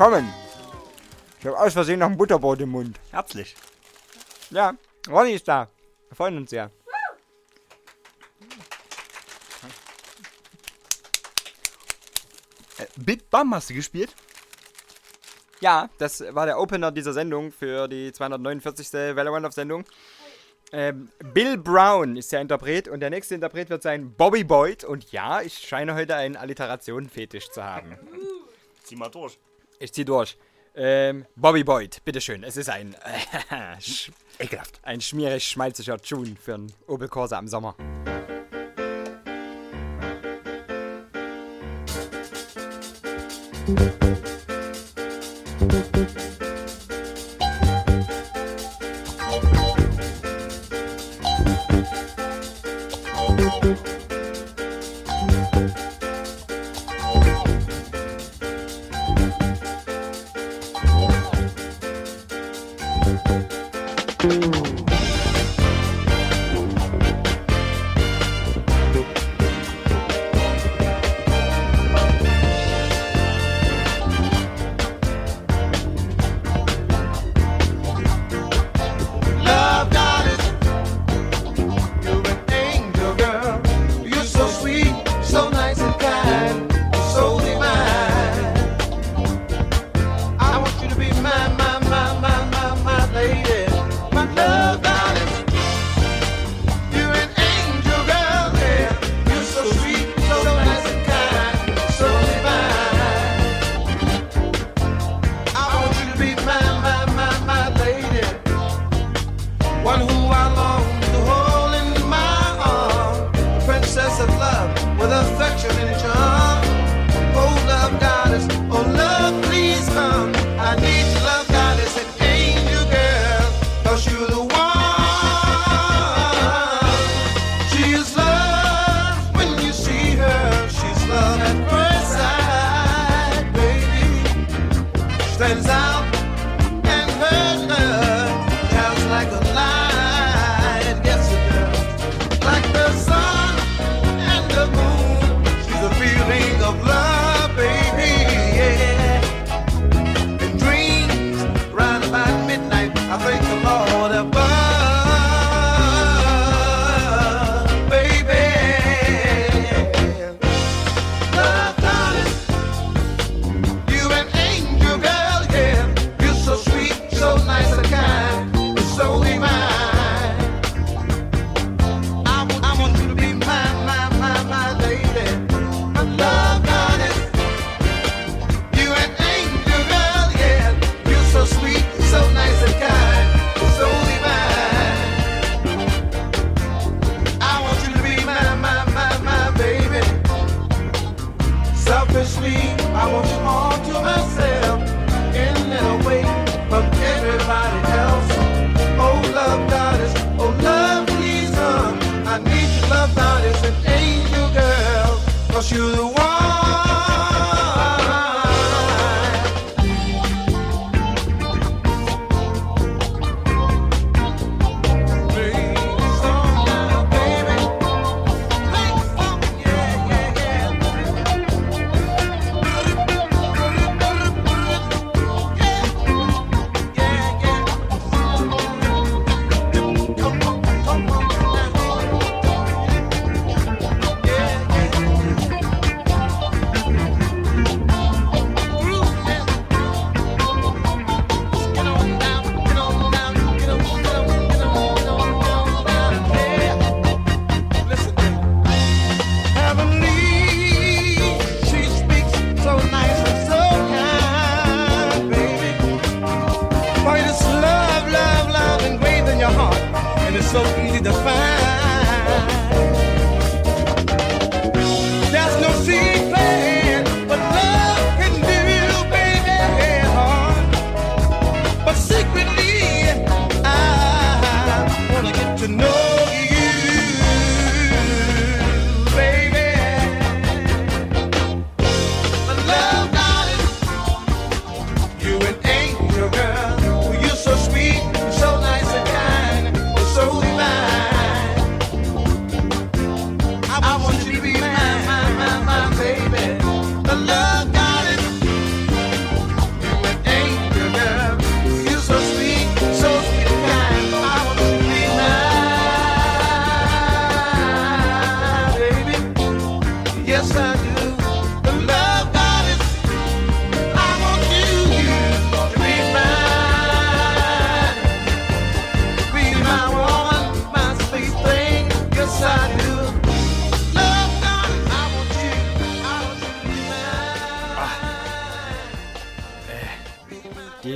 willkommen. Ich habe aus Versehen noch ein Butterbrot im Mund. Herzlich. Ja, Ronny ist da. Wir freuen uns sehr. Äh, Big Bam hast du gespielt? Ja, das war der Opener dieser Sendung für die 249. Valorant of Sendung. Ähm, Bill Brown ist der Interpret und der nächste Interpret wird sein Bobby Boyd. Und ja, ich scheine heute einen Alliterationen-Fetisch zu haben. Zieh mal durch. Ich zieh durch. Ähm, Bobby Boyd, bitteschön. Es ist ein. Äh, Ekelhaft. Ein schmierig schmalziger Tune für einen Opel Corsa im Sommer. Musik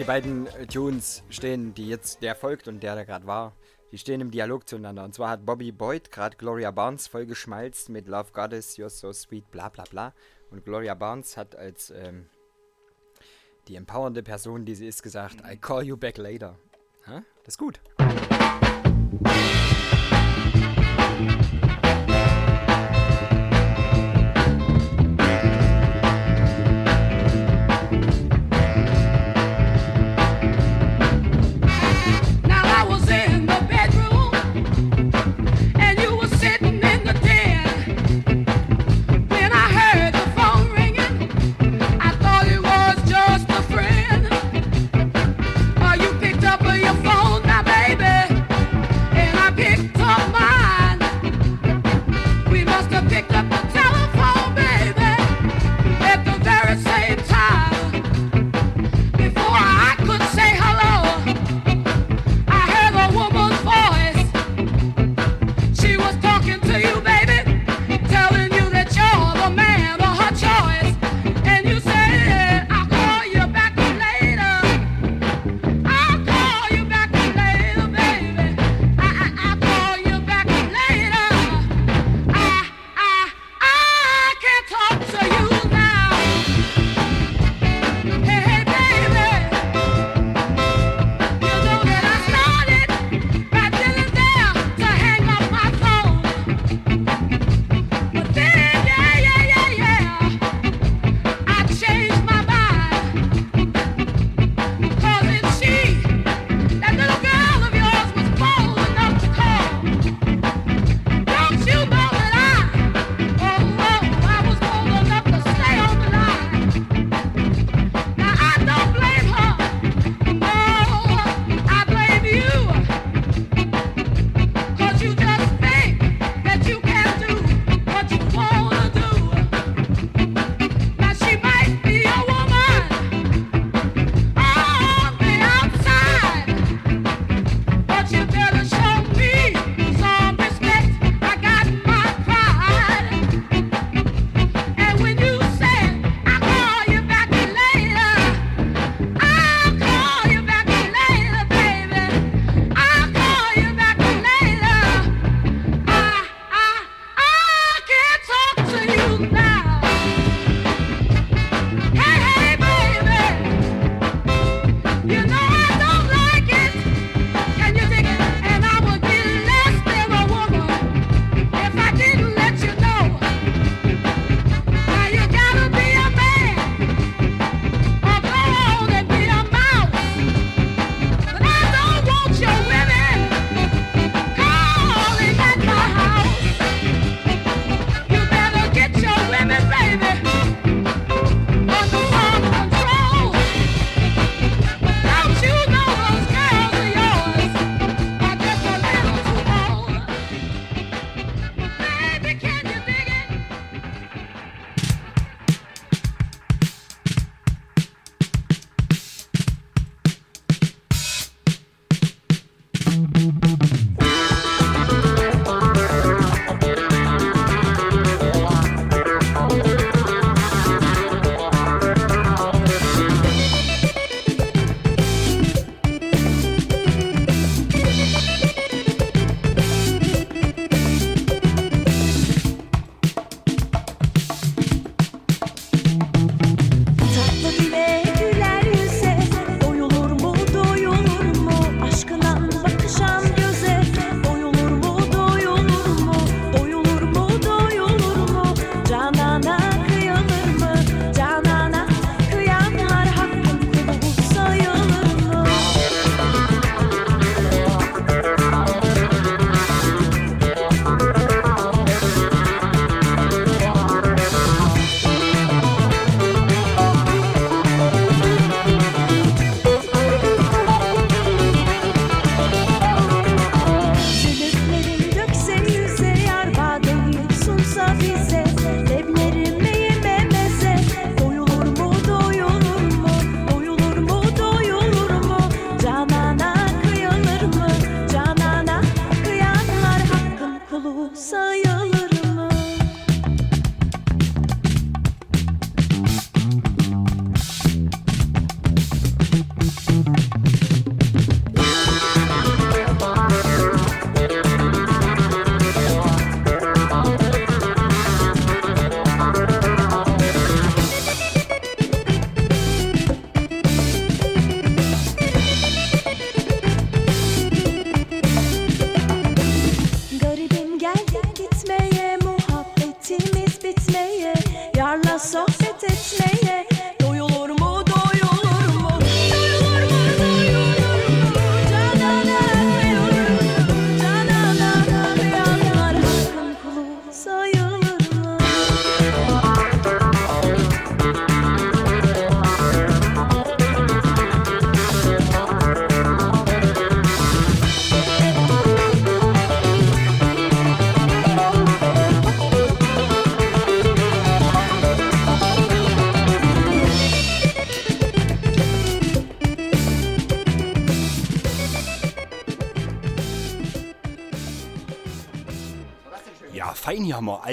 Die beiden äh, Tunes stehen, die jetzt der folgt und der, der gerade war, die stehen im Dialog zueinander. Und zwar hat Bobby Boyd gerade Gloria Barnes voll geschmalzt mit Love Goddess, You're So Sweet, bla bla bla. Und Gloria Barnes hat als ähm, die empowernde Person, die sie ist, gesagt, I call you back later. Ha? Das ist gut.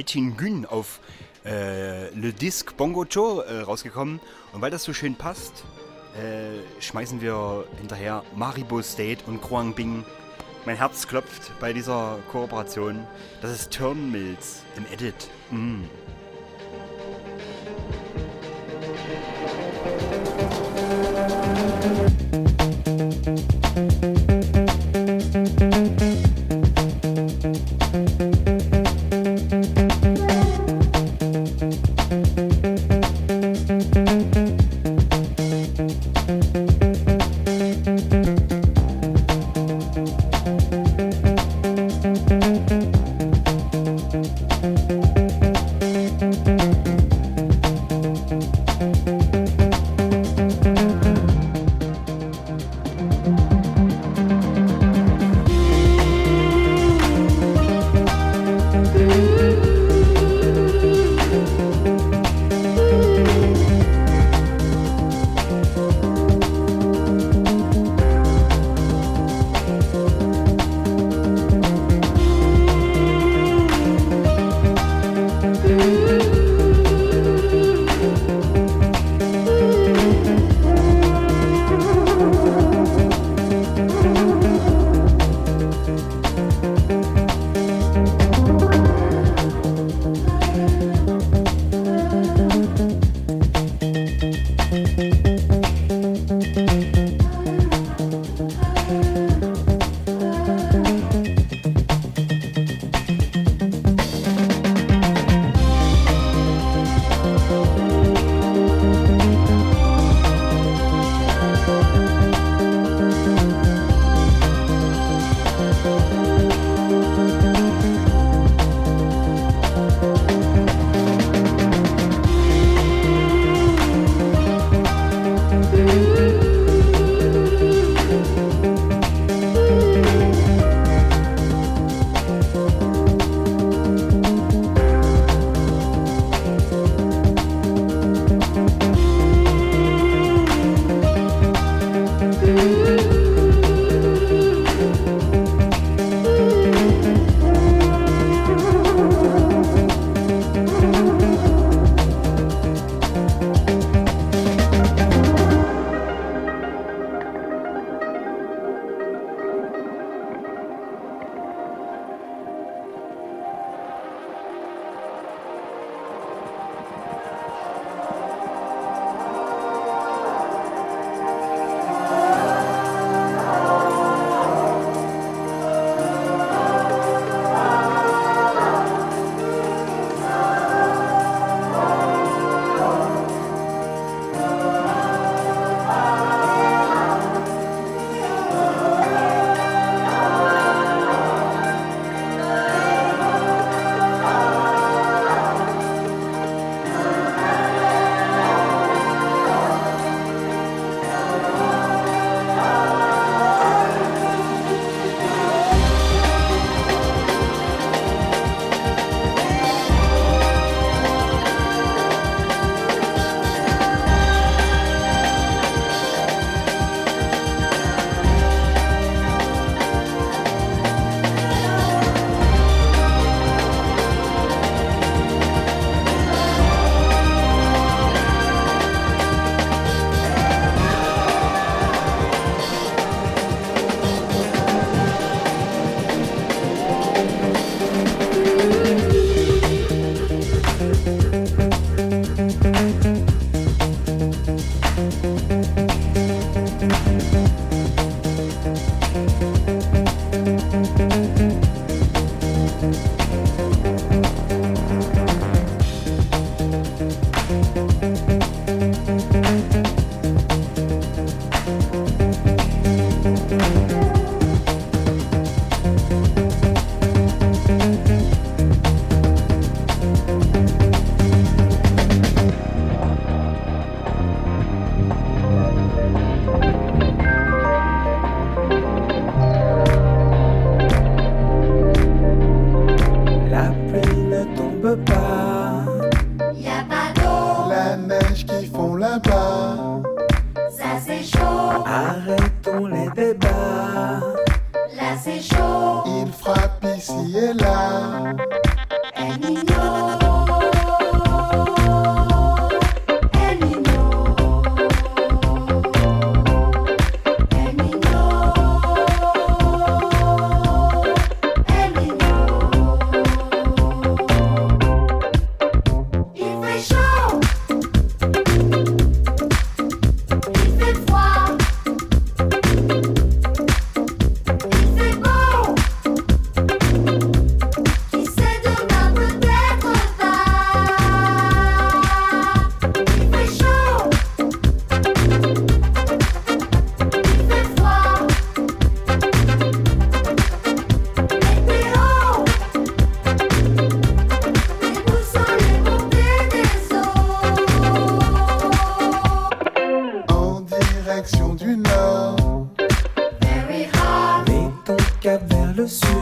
Fein, hier haben wir Altin Gün auf äh, Le Disc Bongo Joe äh, rausgekommen. Und weil das so schön passt, äh, schmeißen wir hinterher Maribo State und Kruang Bing. Mein Herz klopft bei dieser Kooperation. Das ist Turnmills im Edit. Mm. direction du nord. Very hard. Mets ton cap vers le sud.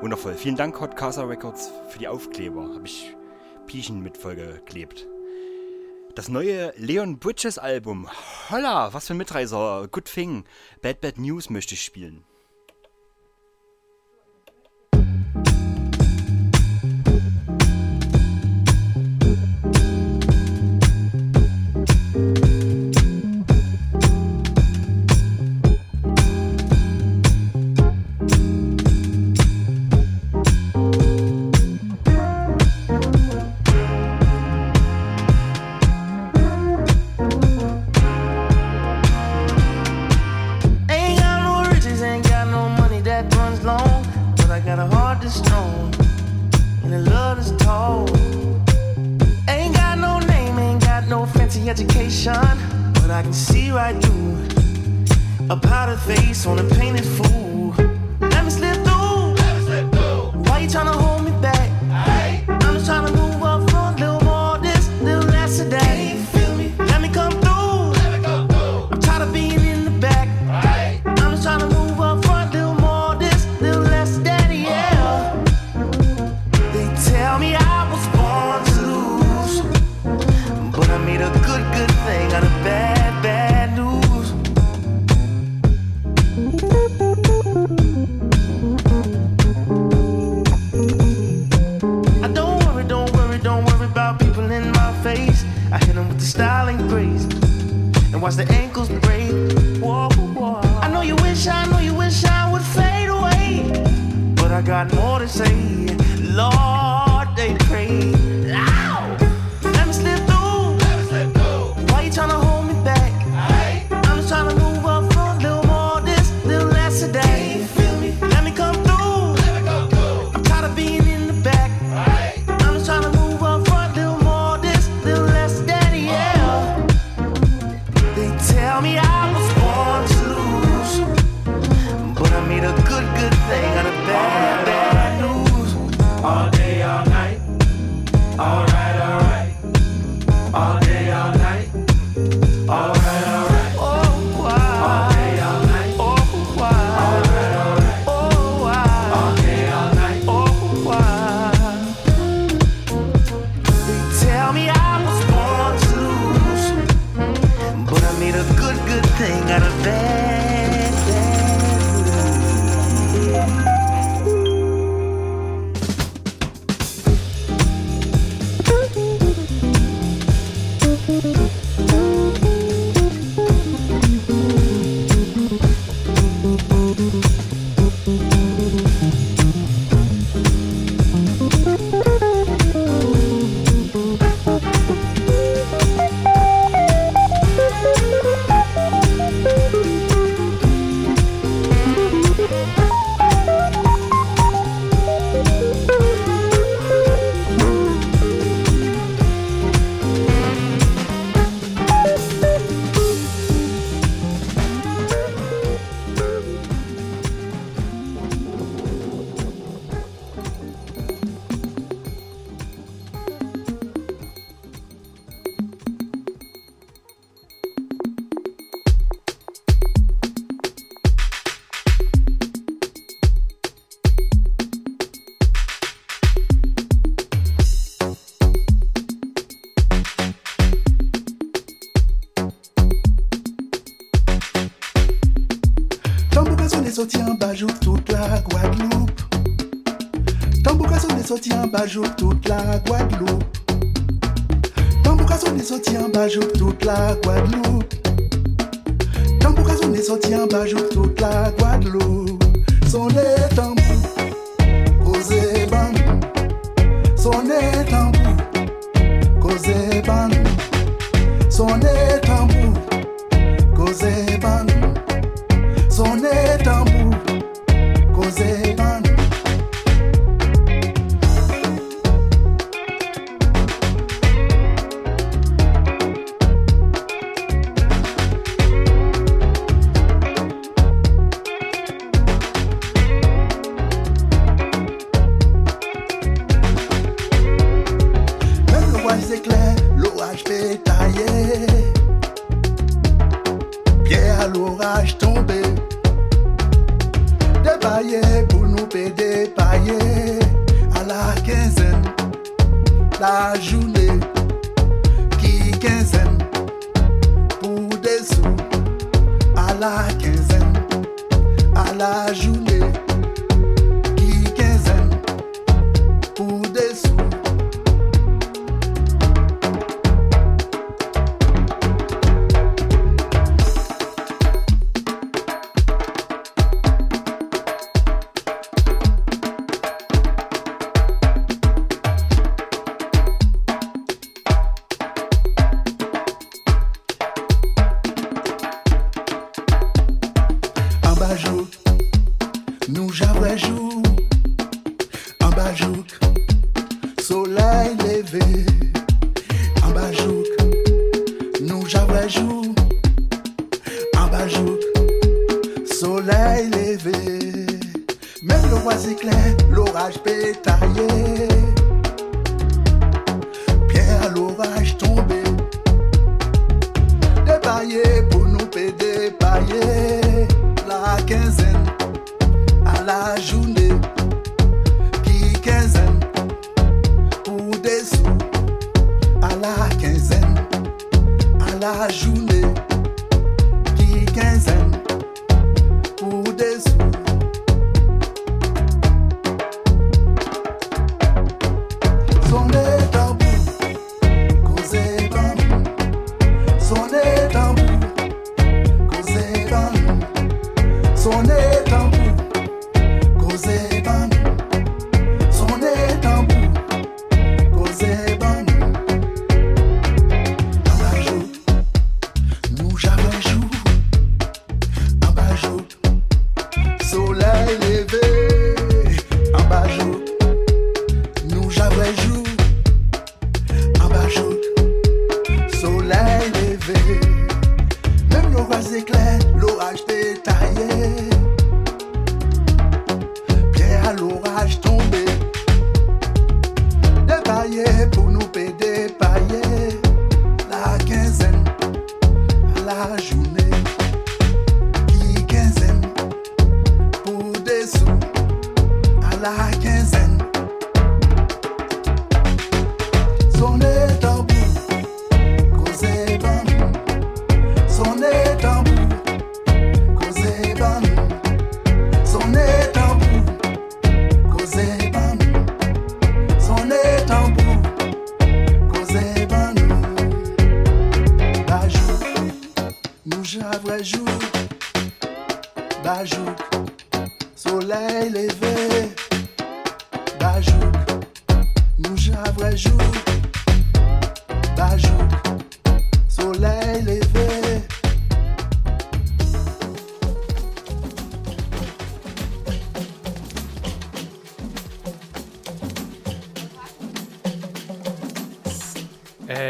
Wundervoll. Vielen Dank, Hot Casa Records, für die Aufkleber. Habe ich Piechen mit vollgeklebt. Das neue Leon Bridges Album. Holla, was für ein Mitreiser. Good Thing. Bad Bad News möchte ich spielen.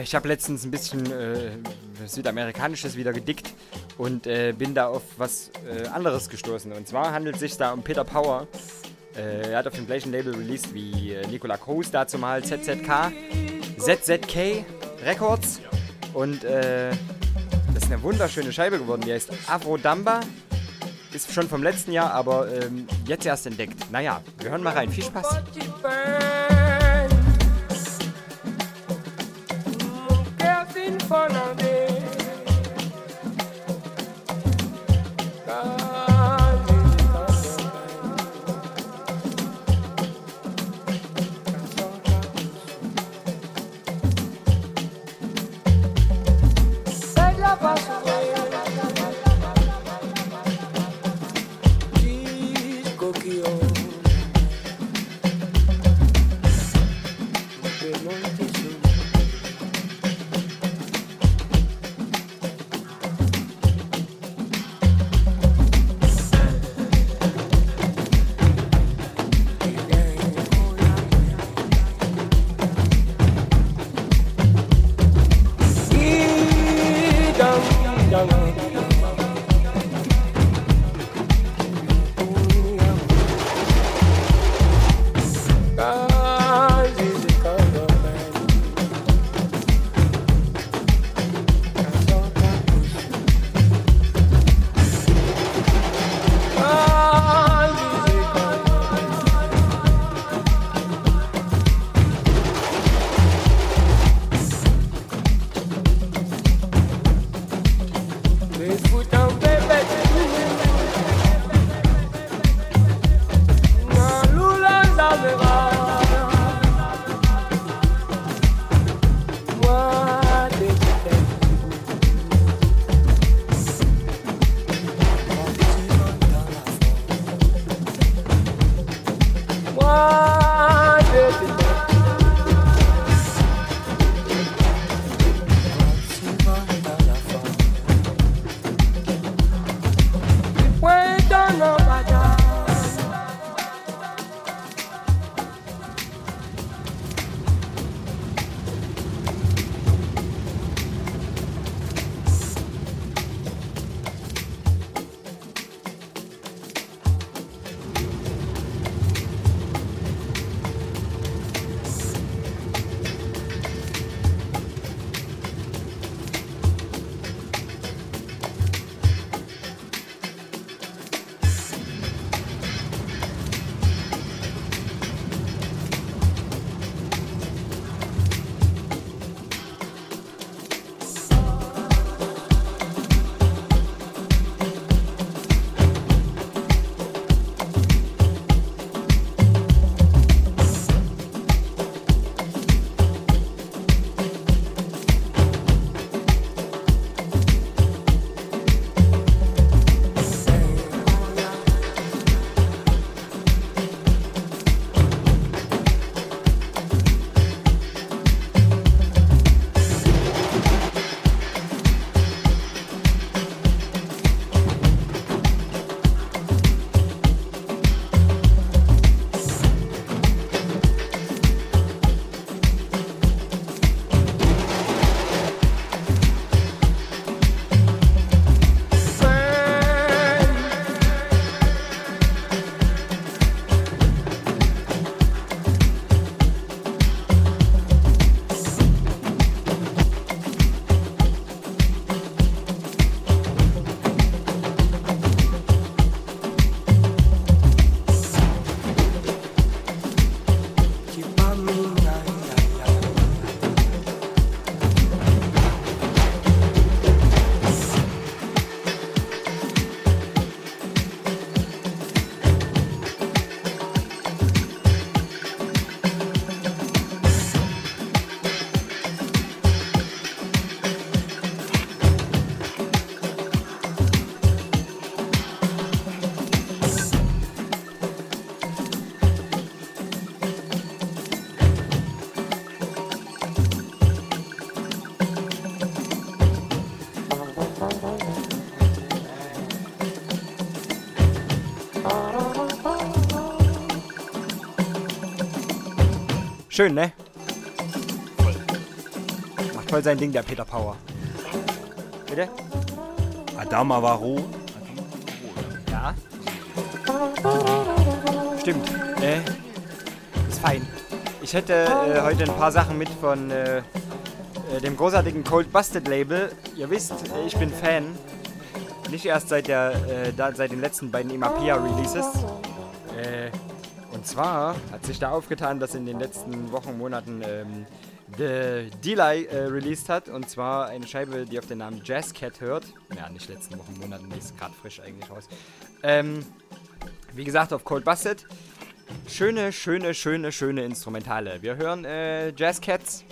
Ich habe letztens ein bisschen äh, Südamerikanisches wieder gedickt und äh, bin da auf was äh, anderes gestoßen. Und zwar handelt es sich da um Peter Power. Äh, er hat auf dem gleichen Label released wie äh, Nicola Coase, dazu mal ZZK, ZZK Records. Und äh, das ist eine wunderschöne Scheibe geworden, die heißt Afro Damba. Ist schon vom letzten Jahr, aber ähm, jetzt erst entdeckt. Naja, wir hören mal rein. Viel Spaß. Schön, ne? Macht voll sein Ding, der Peter Power. Bitte? Adama Varo. Ja. Stimmt. Äh, ist fein. Ich hätte äh, heute ein paar Sachen mit von äh, äh, dem großartigen Cold Busted Label. Ihr wisst, äh, ich bin Fan. Nicht erst seit, der, äh, da, seit den letzten beiden Imapia Releases. Und zwar hat sich da aufgetan, dass in den letzten Wochen, Monaten ähm, The Delay äh, released hat. Und zwar eine Scheibe, die auf den Namen Jazz Cat hört. Ja, nicht letzten Wochen, Monaten, die ist gerade frisch eigentlich raus. Ähm, wie gesagt, auf Cold Busted. Schöne, schöne, schöne, schöne Instrumentale. Wir hören äh, Jazz Cats.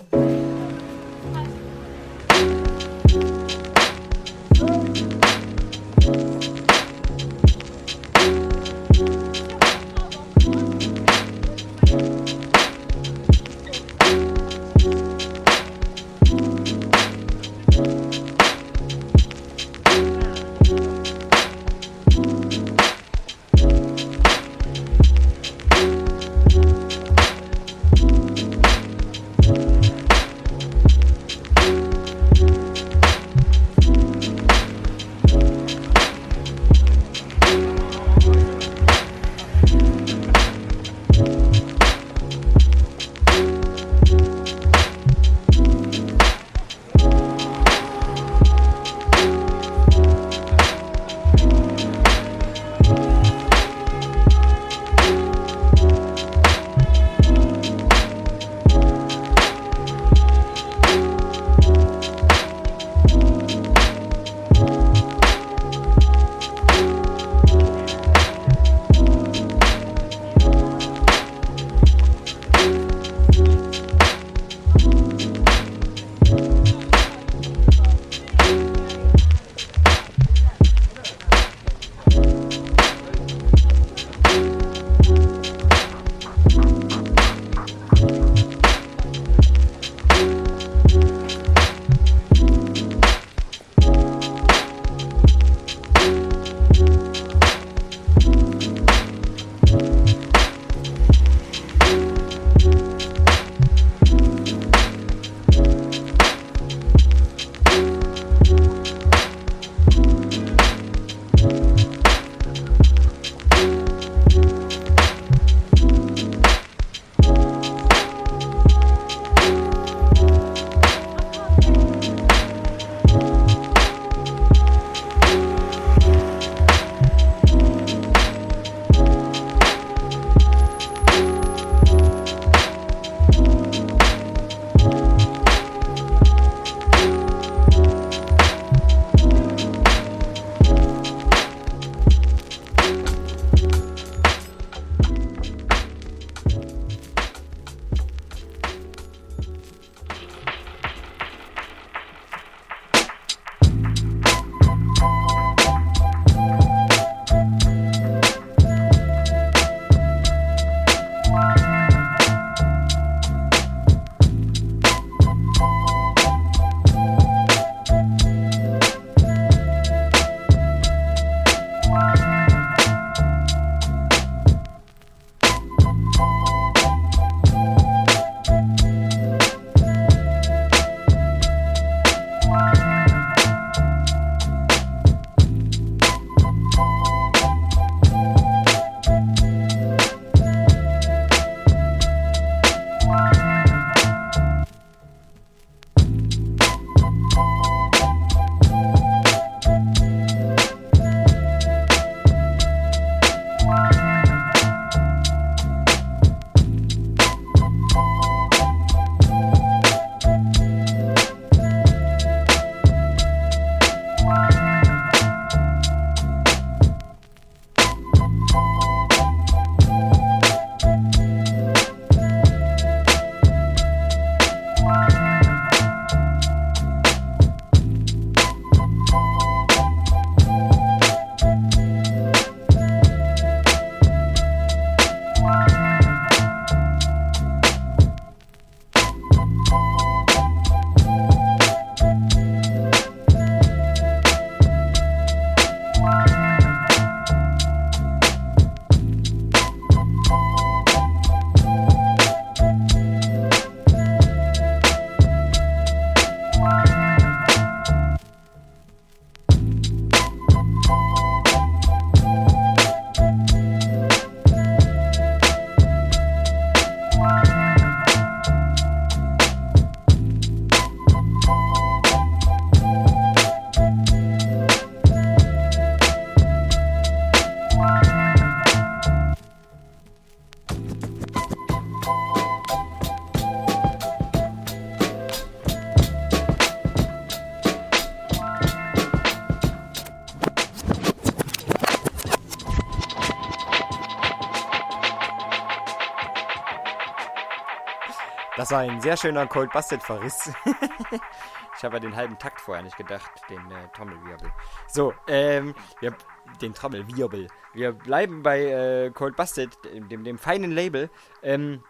Das war ein sehr schöner Cold Busted Verriss. ich habe ja den halben Takt vorher nicht gedacht, den äh, Trommelwirbel. So, ähm, wir, den Trommelwirbel. Wir bleiben bei äh, Cold Busted, dem, dem, dem feinen Label. Ähm,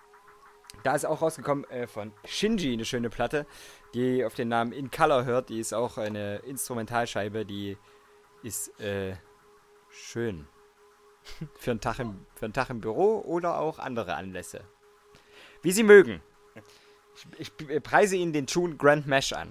da ist auch rausgekommen äh, von Shinji eine schöne Platte, die auf den Namen In Color hört. Die ist auch eine Instrumentalscheibe, die ist äh, schön. für, einen Tag im, für einen Tag im Büro oder auch andere Anlässe. Wie Sie mögen. Ich, ich preise Ihnen den Tune Grand Mesh an.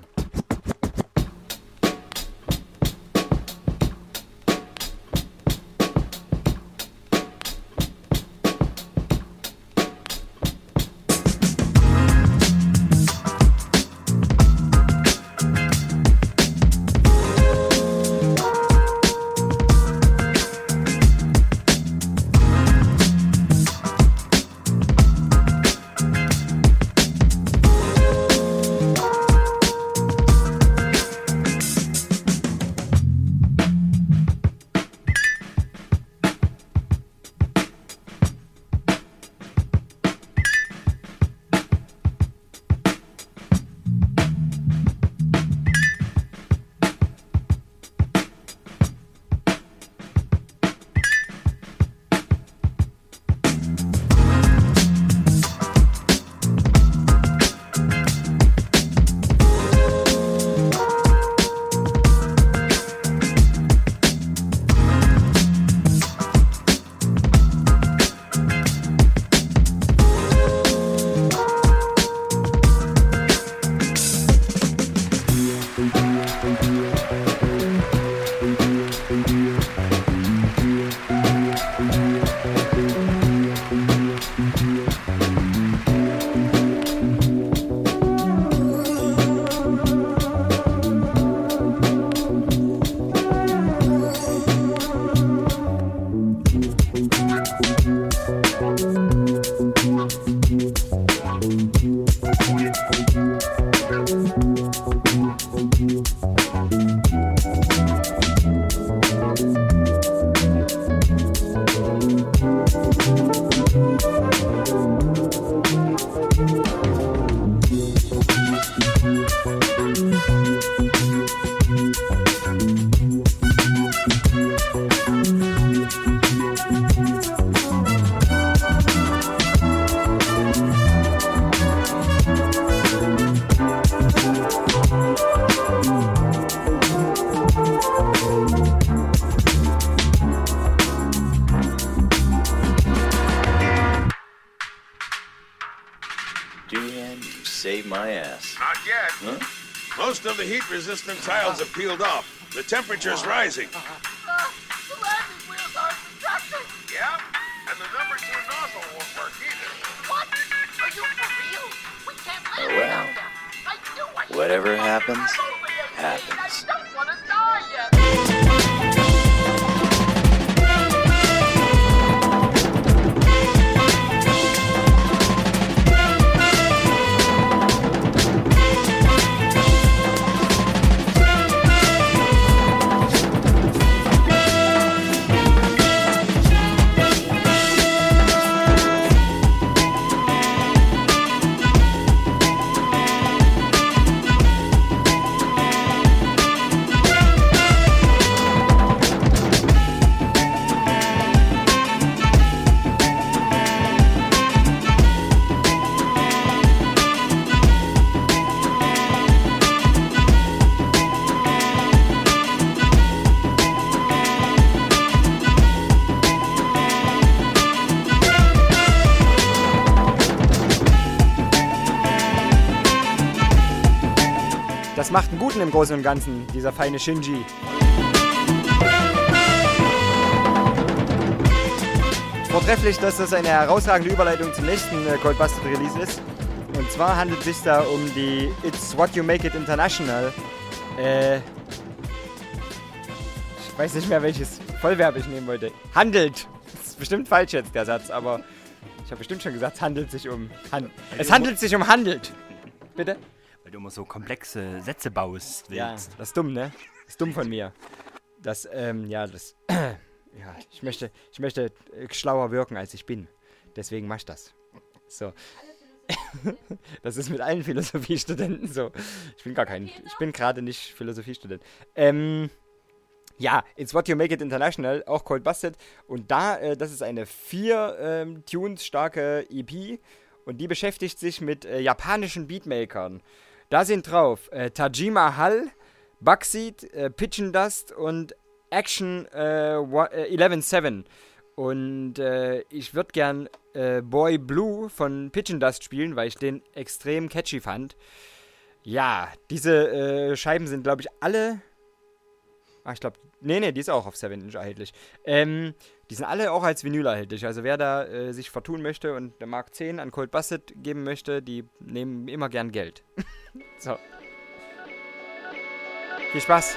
You saved my ass. Not yet. Most of the heat-resistant tiles have peeled off. The temperature's rising. Uh, the landing wheels aren't retracting. Yeah? And the number two nozzle won't work either. What? Are you for real? We can't land Oh, well. I knew I Whatever happens, gone over the happens. Guten im Großen und Ganzen, dieser feine Shinji. Vortrefflich, dass das eine herausragende Überleitung zum nächsten äh, Cold Busted Release ist. Und zwar handelt es sich da um die It's What You Make It International. Äh, ich weiß nicht mehr, welches Vollverb ich nehmen wollte. Handelt. Das ist bestimmt falsch jetzt, der Satz, aber ich habe bestimmt schon gesagt, es handelt sich um. Han es handelt sich um handelt. Bitte? Weil du immer so komplexe Sätze baust. Ja, willst. das ist dumm, ne? Das ist dumm von mir. Das, ähm, ja, das. ja, ich möchte, ich möchte äh, schlauer wirken, als ich bin. Deswegen mach ich das. So. Das ist mit allen Philosophiestudenten so. Ich bin gar kein, ich bin gerade nicht Philosophiestudent. Ähm, ja, It's What You Make It International, auch Cold Busted. Und da, äh, das ist eine vier ähm, Tunes starke EP und die beschäftigt sich mit äh, japanischen Beatmakern. Da sind drauf äh, Tajima Hall, Buckseed, äh, Pigeon Dust und Action äh, wa- äh, 11-7. Und äh, ich würde gern äh, Boy Blue von Pigeon Dust spielen, weil ich den extrem catchy fand. Ja, diese äh, Scheiben sind, glaube ich, alle. Ah, ich glaube. Nee, nee, die ist auch auf 7 Inch erhältlich. Ähm, die sind alle auch als Vinyl erhältlich. Also wer da äh, sich vertun möchte und der Mark 10 an Cold Basset geben möchte, die nehmen immer gern Geld. so. Viel Spaß.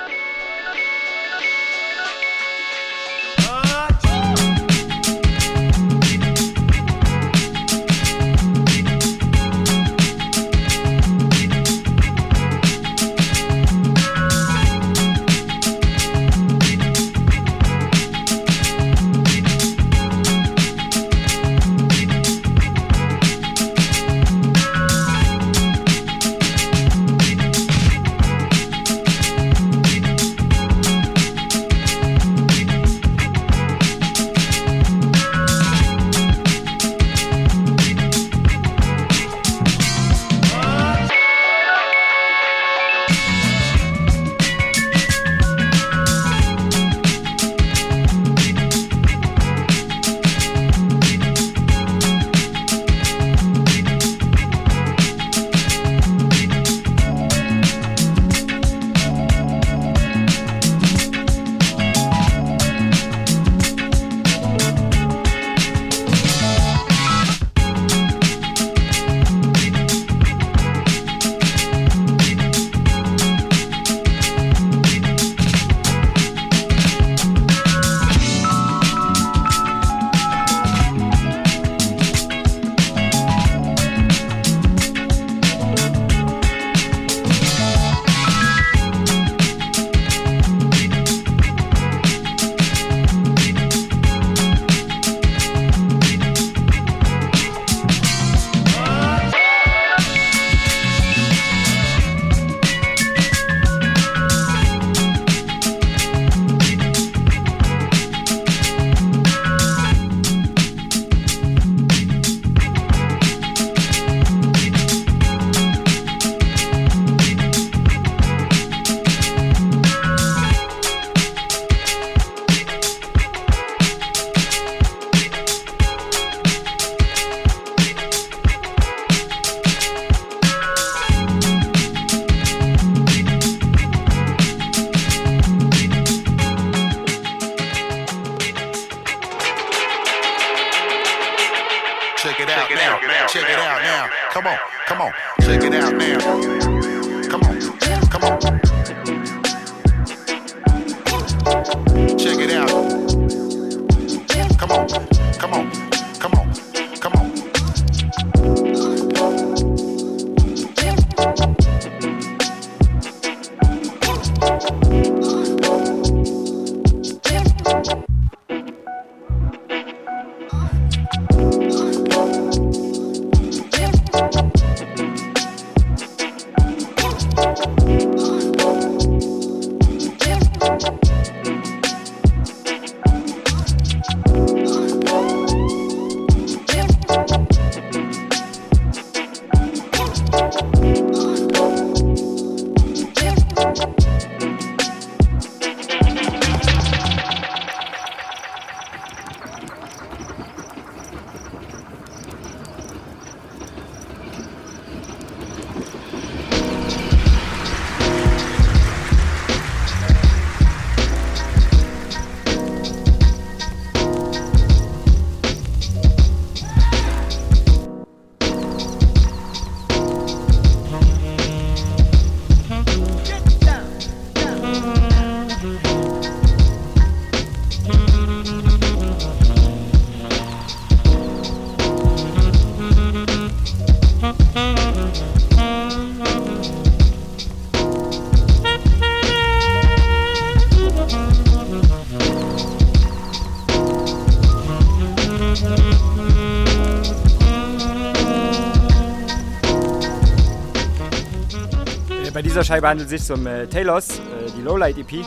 Dieser Scheibe handelt es sich um äh, Taylors, äh, die Lowlight EP.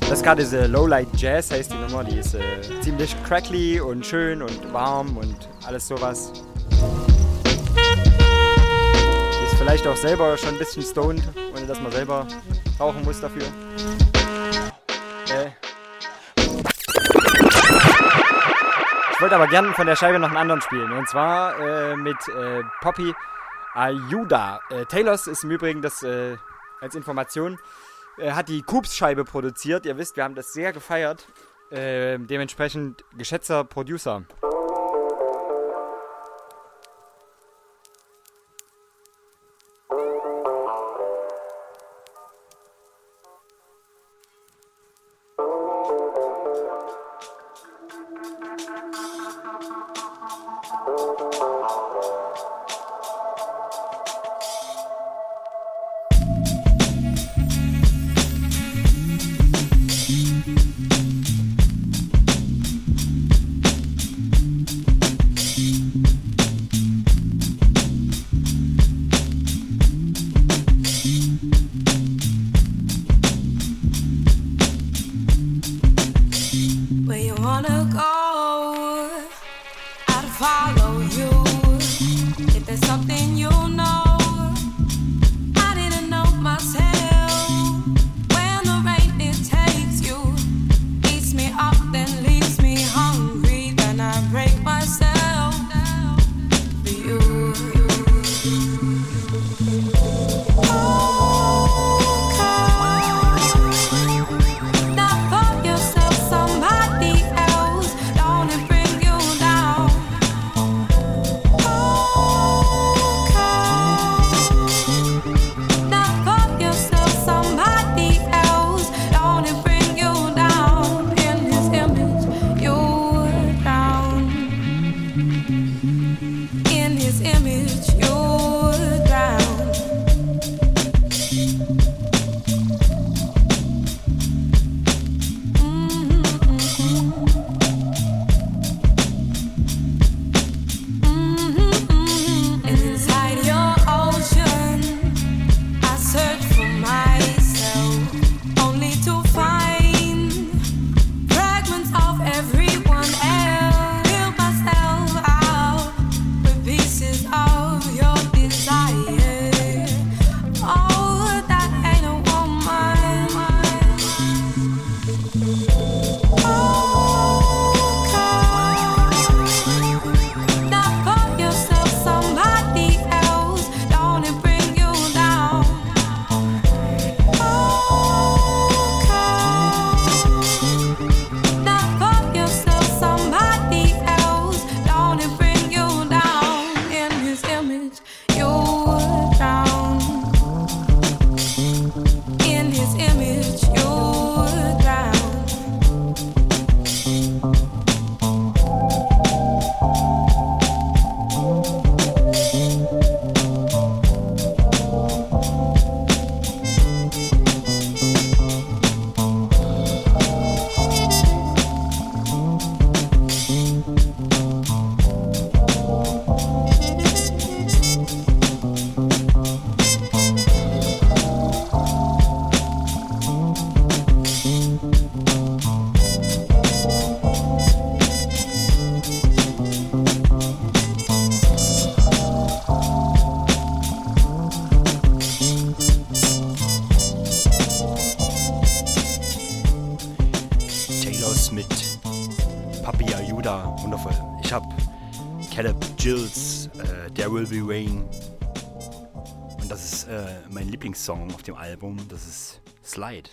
Das ist gerade diese Lowlight Jazz heißt die Nummer, die ist äh, ziemlich crackly und schön und warm und alles sowas. Die ist vielleicht auch selber schon ein bisschen stoned, ohne dass man selber rauchen muss dafür. Wollte aber gern von der Scheibe noch einen anderen spielen. Und zwar äh, mit äh, Poppy Ayuda. Äh, Taylors ist im Übrigen das äh, als Information. äh, hat die Coops-Scheibe produziert. Ihr wisst, wir haben das sehr gefeiert. Äh, dementsprechend geschätzter Producer. Be Rain. Und das ist äh, mein Lieblingssong auf dem Album. Das ist Slide.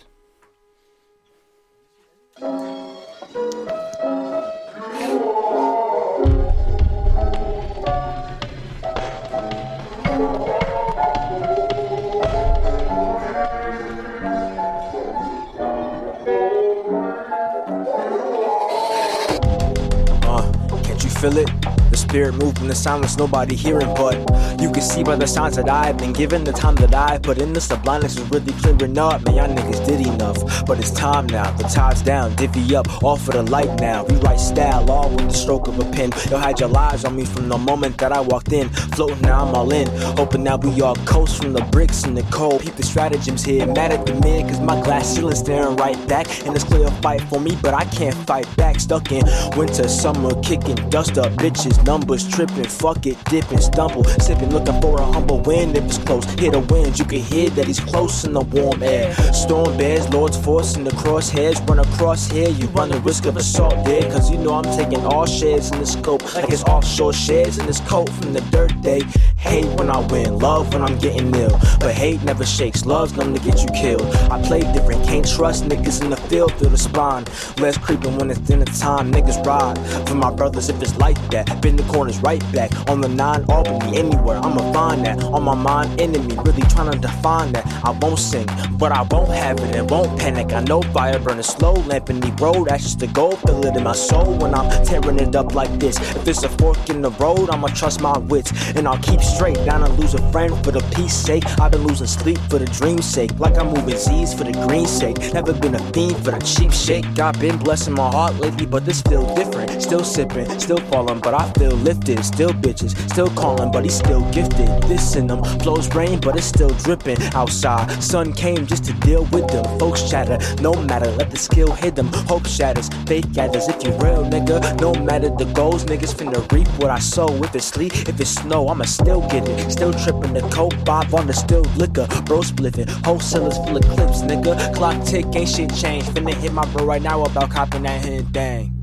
Silence nobody hearing. But you can see by the signs that I've been given, the time that I put in, the sublimeness is really clearing up. Man, y'all niggas did enough, but it's time now. The tide's down, divvy up, all for the light now. Rewrite style, all with the stroke of a pen. You'll hide your lies on me from the moment that I walked in. Floating now, I'm all in. Hoping that we all coast from the bricks and the cold. Keep the stratagems here, mad at the mid, cause my glass ceiling staring right back. And it's clear fight for me, but I can't fight back. Stuck in winter, summer, kicking dust up. Bitches, numbers tripping, fuck it, dipping, stumble. Sipping, looking for a humble wind if it's close. Hit a wind, you can hear that he's close in the warm air. Storm bears, Lord's force in the crosshairs. Run across here, you run the risk of assault there. Cause you know I'm taking all shares in the scope. Like it's offshore shares in this coat from the dirt day. Hate when I win, love when I'm getting ill. But hate never shakes, love's known to get you killed. I play different, can't trust niggas in the field through the spine. Less creeping when it's dinner time, niggas ride. For my brothers, if it's like that, bend the corners right back. On the 9 Albany, anywhere, I'ma find that. On my mind, enemy, really trying to define that. I won't sing, but I won't have it and won't panic. I know fire burning slow, lamp in the road, ashes to gold, feel it in my soul when I'm tearing it up like this. If there's a fork in the road, I'ma trust my wits and I'll keep straight. Down and lose a friend for the peace sake. I've been losing sleep for the dream's sake. Like I'm moving Z's for the green sake. Never been a fiend for the cheap shake. I've been blessing my heart lately, but this feel different. Still sipping, still falling, but I feel lifted. Still bitches, still calling, but he's still gifted. This in them flows rain, but it's still dripping outside. Sun came just to deal with them. Folks chatter, no matter, let the skill hit them. Hope shatters, faith gathers. If you real, nigga, no matter the goals, niggas finna reap what I sow. If it's sleet, if it's snow, I'ma still get it. Still tripping the coke, five on the still liquor. Bro spliffing, wholesalers full of clips, nigga. Clock tick, ain't shit changed. Finna hit my bro right now about copping that hand. Dang.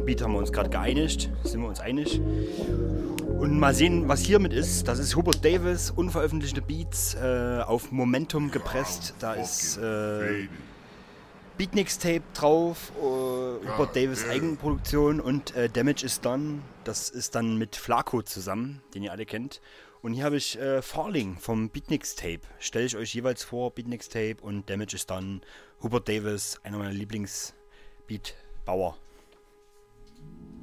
Beat haben wir uns gerade geeinigt. Sind wir uns einig. Und mal sehen, was hiermit ist. Das ist Hubert Davis, unveröffentlichte Beats, äh, auf Momentum gepresst. Da ist äh, Beatniks Tape drauf, äh, Hubert Davis Eigenproduktion und äh, Damage is Done. Das ist dann mit Flaco zusammen, den ihr alle kennt. Und hier habe ich äh, Falling vom Beatniks Tape. Stelle ich euch jeweils vor, Beatniks Tape und Damage is Done. Hubert Davis, einer meiner Lieblings-Beatbauer.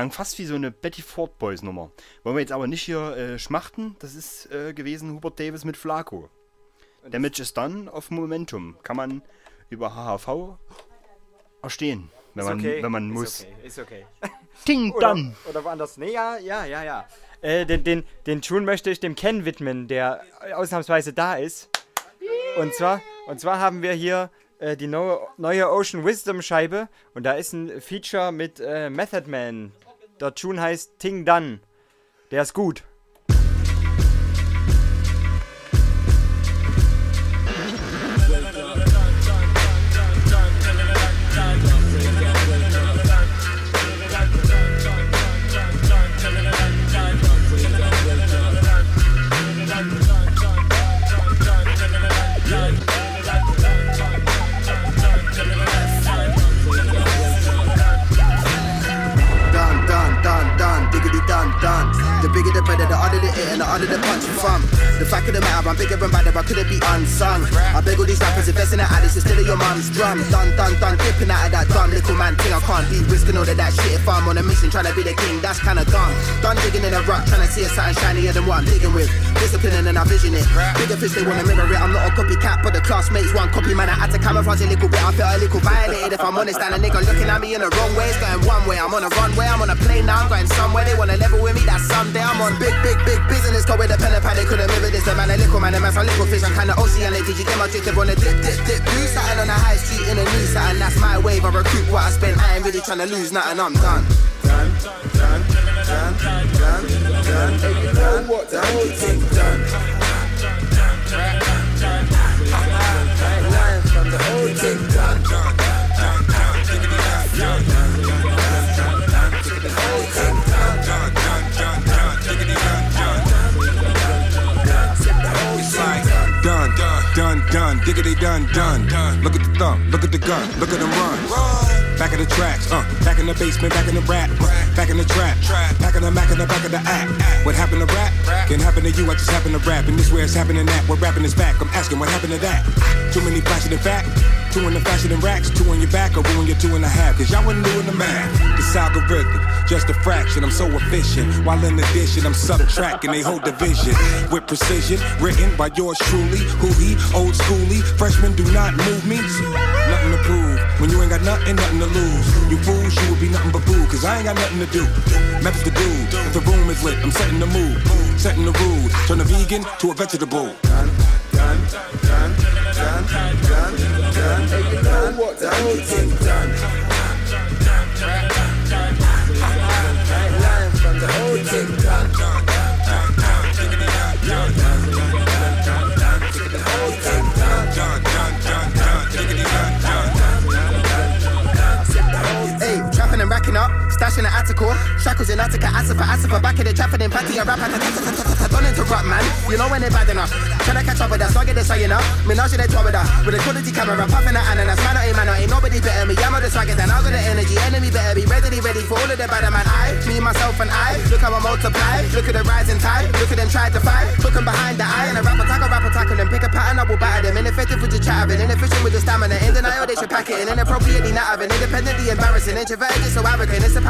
Klang fast wie so eine Betty Ford Boys Nummer. Wollen wir jetzt aber nicht hier äh, schmachten. Das ist äh, gewesen Hubert Davis mit Flaco. Damage is done auf Momentum. Kann man über HHV erstehen, wenn man, wenn man ist muss. Okay, ist okay. Ding oder, dann. Oder woanders. Nee, ja, ja, ja, ja. Äh, den, den, den Tune möchte ich dem Ken widmen, der ausnahmsweise da ist. Und zwar, und zwar haben wir hier äh, die neue, neue Ocean Wisdom Scheibe und da ist ein Feature mit äh, Method Man. Der Tune heißt Ting Dun. Der ist gut. and I under the punch, fam. The fact of the matter, I'm bigger and badder, I couldn't be unsung. I beg all these rappers, invest in the addicts instead of your mum's drum. Done, done, done, dipping out of that dumb little man thing. I can't be risking all of that shit if I'm on a mission trying to be the king. That's kinda dumb. Done digging in a rut, trying to see a something shinier than what I'm digging with. Disciplining and I vision it. Bigger fish, they wanna mirror it. I'm not a copycat, but the classmates one copy man. I had to camouflage a little bit. I felt a little violated if I'm honest. And a nigga looking at me in the wrong way. It's going one way. I'm on a runway. I'm on a plane now. I'm going somewhere. They wanna level with me. That someday I'm on big, big, big business. Go with a pen and pad. They couldn't mirror this. Man a little man. The man's a little fish. I'm kinda oceanic. Did you get my drift drip on a dip, dip, dip? Do something on the high street in a new something. That's my wave. I recruit what I spend. I ain't really trying to lose nothing. I'm done. Done, done, done, done, done. Hey, you know what? The whole thing done. Line done, diggity done, done. Look at the thumb, look at the gun, look at them run. Back of the tracks, uh, back in the basement, back in the rap, back in the trap, back in the Mac in the back of the act. What happened to rap? Can happen to you, I just happen to rap. And this where it's happening at, what rapping is back. I'm asking what happened to that? Too many flashing and fat? Two in the fashion and racks, two in your back, or ruin your two and a half. Cause y'all wasn't doing the math. This algorithm, just a fraction. I'm so efficient. While in addition, I'm subtracting they whole division with precision. Written by yours truly. Who he? Old schooly. Freshmen do not move me. Nothing to prove. When you ain't got nothing, nothing to lose. You fools, you would be nothing but boo. Cause I ain't got nothing to do. Methods to do. If the room is lit, I'm setting the mood. Setting the rules. Turn a vegan to a vegetable done, done, done, what? The whole thing done, up, stashing the Attica, shackles in Attica, Asifa, Asifa, back in the trapping and then patty, a rap, don't interrupt, man. You know when they're bad enough. Tryna catch up with us, don't get this, so you know. Menage they tour with her, with a quality camera, puffing the ananas, man, ain't man, ain't nobody better me. I'm on the swagger, then I got the energy, enemy better be ready, ready for all of the bad man. I, me, myself, and I, look how I multiply, look at the rising tide, look at them try to fight, look 'em behind the eye, and a rap attack, a rap attack, and then pick a pattern, I will batter them. Ineffective with the chattering, inefficient with the stamina, in denial, they should pack it, and inappropriately not having, independently embarrassing, introverted, so arrogant. It's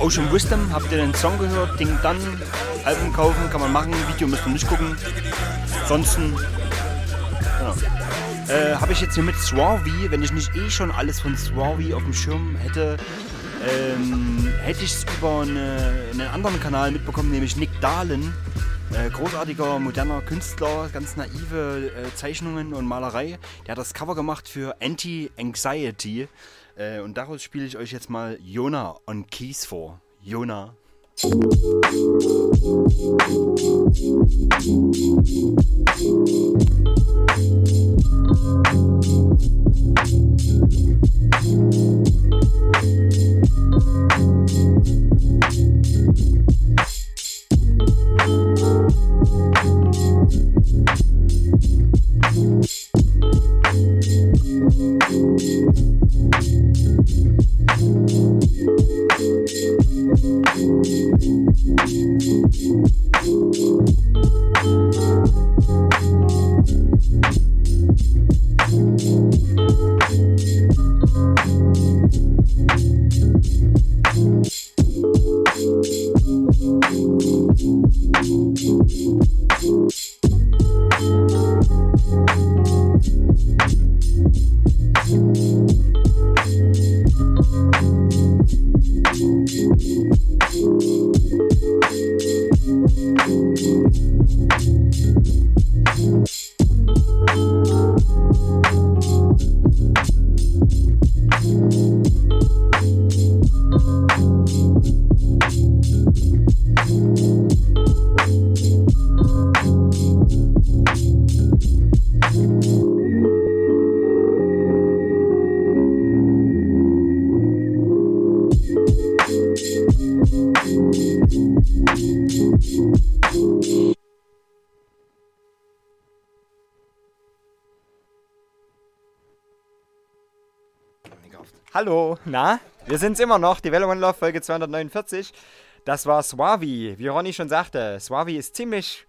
Ocean Wisdom, habt ihr den Song gehört? Ding dann, Album kaufen, kann man machen, Video müsst ihr nicht gucken. Ansonsten, genau. Äh, habe ich jetzt hier mit Swarvy, wenn ich nicht eh schon alles von Swarvy auf dem Schirm hätte, ähm, hätte ich es über eine, einen anderen Kanal mitbekommen, nämlich Nick Dahlen. Äh, großartiger, moderner Künstler, ganz naive äh, Zeichnungen und Malerei. Der hat das Cover gemacht für Anti-Anxiety. Äh, und daraus spiele ich euch jetzt mal Jona on Keys vor. Jona. Hallo, na? Wir sind's immer noch, die Welle One Love Folge 249. Das war Swavi. Wie Ronny schon sagte, Swavi ist ziemlich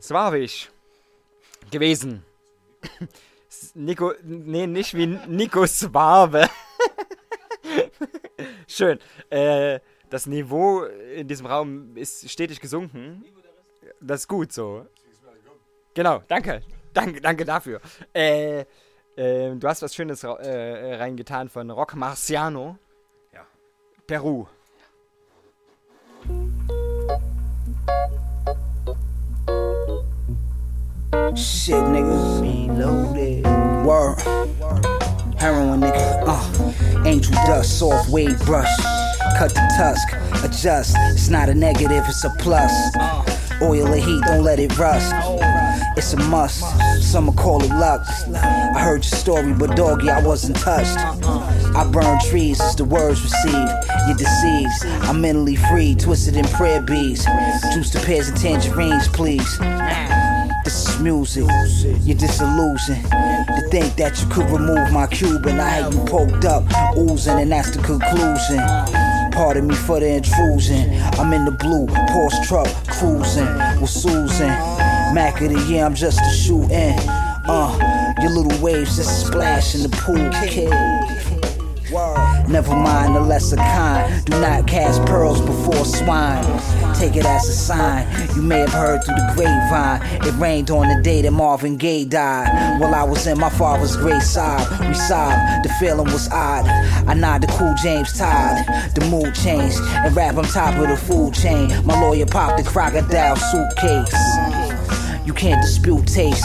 swavisch gewesen. Nico, nee, nicht wie Nico Swave. Schön. Äh, das Niveau in diesem Raum ist stetig gesunken. Das ist gut so. Genau, danke. Danke, danke dafür. Äh, äh, du hast was Schönes ra- äh, reingetan von Rock Marciano. Ja. Peru. Shit, nigga. Loaded. Word. Heroin, nigga. Uh. Angel dust, soft wave brush. Cut the tusk, adjust. It's not a negative, it's a plus. Oil or heat, don't let it rust. It's a must. Some call it luck. I heard your story, but doggy, I wasn't touched. I burn trees as the words received. You're deceived. I'm mentally free, twisted in prayer beads. Juice the pears and tangerines, please. This is music. You're disillusioned to think that you could remove my cube Cuban. I had you poked up, oozing, and that's the conclusion. Pardon me for the intrusion. I'm in the blue Porsche truck cruising with Susan. Mac of the year, I'm just a shoe in. Uh, your little waves just splash in the pool. Never mind the lesser kind. Do not cast pearls before swine. Take it as a sign. You may have heard through the grapevine. It rained on the day that Marvin Gaye died. While I was in my father's grave sob, we sobbed. The feeling was odd. I nod to cool James Todd. The mood changed and rap on top of the food chain. My lawyer popped the crocodile suitcase. You can't dispute taste.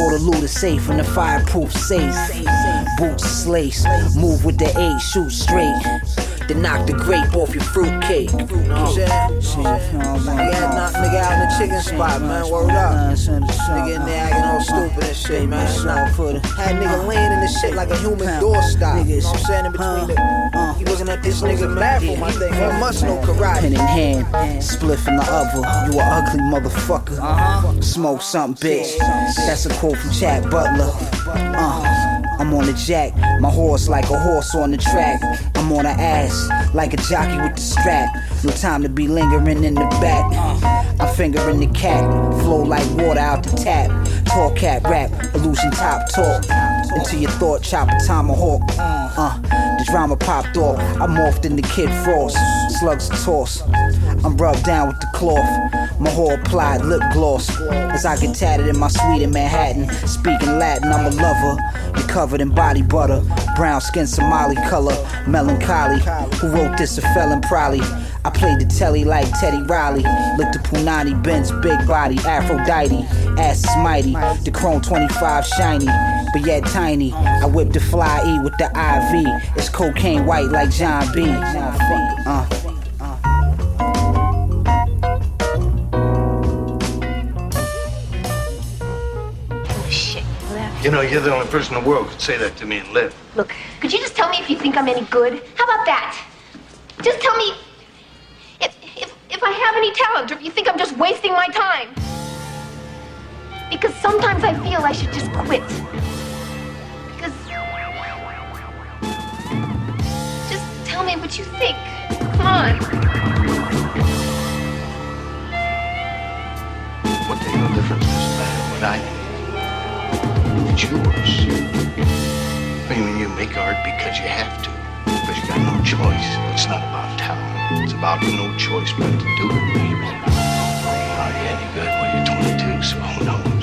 Or the loot is safe in the fireproof safe. Boots is lace. Move with the eight, shoot straight. Then knock the grape off your fruitcake. You know what I'm oh. saying? Nigga had knocked nigga out in the chicken spot, man. Word up. Nigga in there acting all stupid and shit, man. Had nigga uh, laying in the shit like a human doorstop. You know what I'm saying? In between the. Uh. He wasn't at this nigga's bathroom, I think. Man, must know karate. Pen in hand, spliff in the other. You a ugly motherfucker. Uh-huh. Smoke something, bitch. That's a quote from Chad Butler. Uh. I'm on the jack, my horse like a horse on the track. I'm on the ass like a jockey with the strap. No time to be lingering in the back. I'm fingering the cat, flow like water out the tap. Talk cat rap, illusion top talk. Into your thought, chop a tomahawk. Uh, the drama popped off. I morphed into Kid Frost. Slugs toss. I'm rubbed down with the cloth. My whole applied lip gloss. As I get tatted in my suite in Manhattan. Speaking Latin, I'm a lover. You're covered in body butter. Brown skin, Somali color. Melancholy. Who wrote this? A felon, probably. I played the telly like Teddy Riley. Looked at Punani, Benz, big body, Aphrodite. Ass mighty. The Chrome 25 shiny, but yet tiny. I whipped the fly E with the IV. It's cocaine white like John B. Uh. You know, you're the only person in the world who could say that to me and live. Look, could you just tell me if you think I'm any good? How about that? Just tell me if, if, if I have any talent or if you think I'm just wasting my time. Because sometimes I feel I should just quit. Because. Just tell me what you think. Come on. What the hell difference does it matter what I think? It's yours. I mean, you make art because you have to, because you got no choice. It's not about talent. It's about no choice but to do it. You any good when you're 22? So who knows?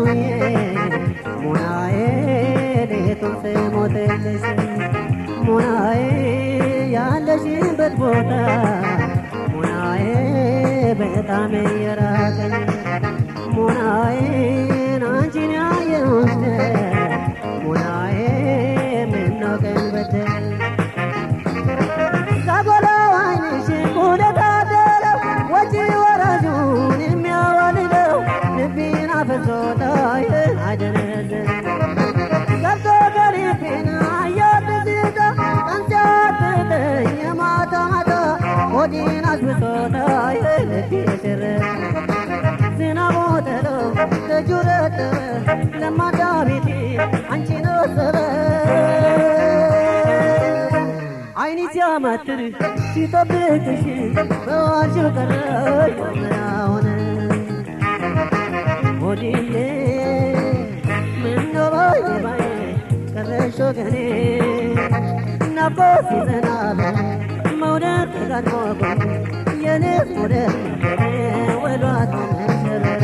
ውዬ ሙናዬ ሌቱን ስሞትልሽ ሙናዬ ቦታ ሙናዬ በጣም የራቀኝ ሙናዬን አንቺን ያየሁሽ ሙናዬ ምነው ቀን በደል ልጁረተ ለማዳ ቤቴ አንቺ ነው ሰበብ አይኔ ሲያማትር ሲጠብቅሽ በዋሽ ቀረ ሆነ ሆዴዬ ምነው ባዬ ቀረሽ ወገኔ ናፍቆት ይዘናል መውደቅ ጋር የኔ ወደ ወሏት መንሸረረ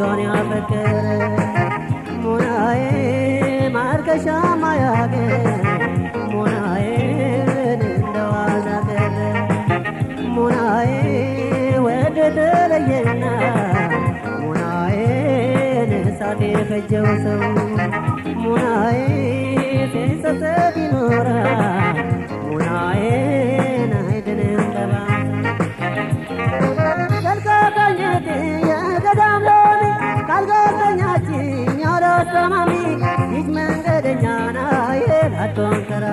الدنيا فكر مناي مارك شام يا مناي ندوانا مناي ود تلينا مناي نساتي فجوسم مناي سيسة دينورا مناي ያለሰማሚ ይች መንገደኛ ናዬ ላቶን ከራ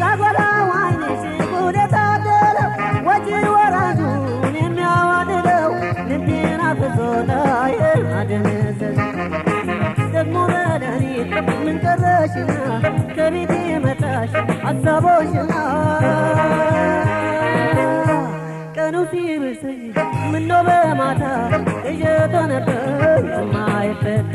ዛጎላ ዋይንሽ ጉድ የታደለው ወጪ ወራጁን የሚያዋድለው ልቤን አፍዞታዬ አደነዘዘ ደግሞ በሌሊት ምን ቀረሽና? ከቤቴ መጣሽ ሀሳቦሽና ቀኑ ሲብስኝ ምነው በማታ? ቅዠት ሆነብኝ የማይፈታ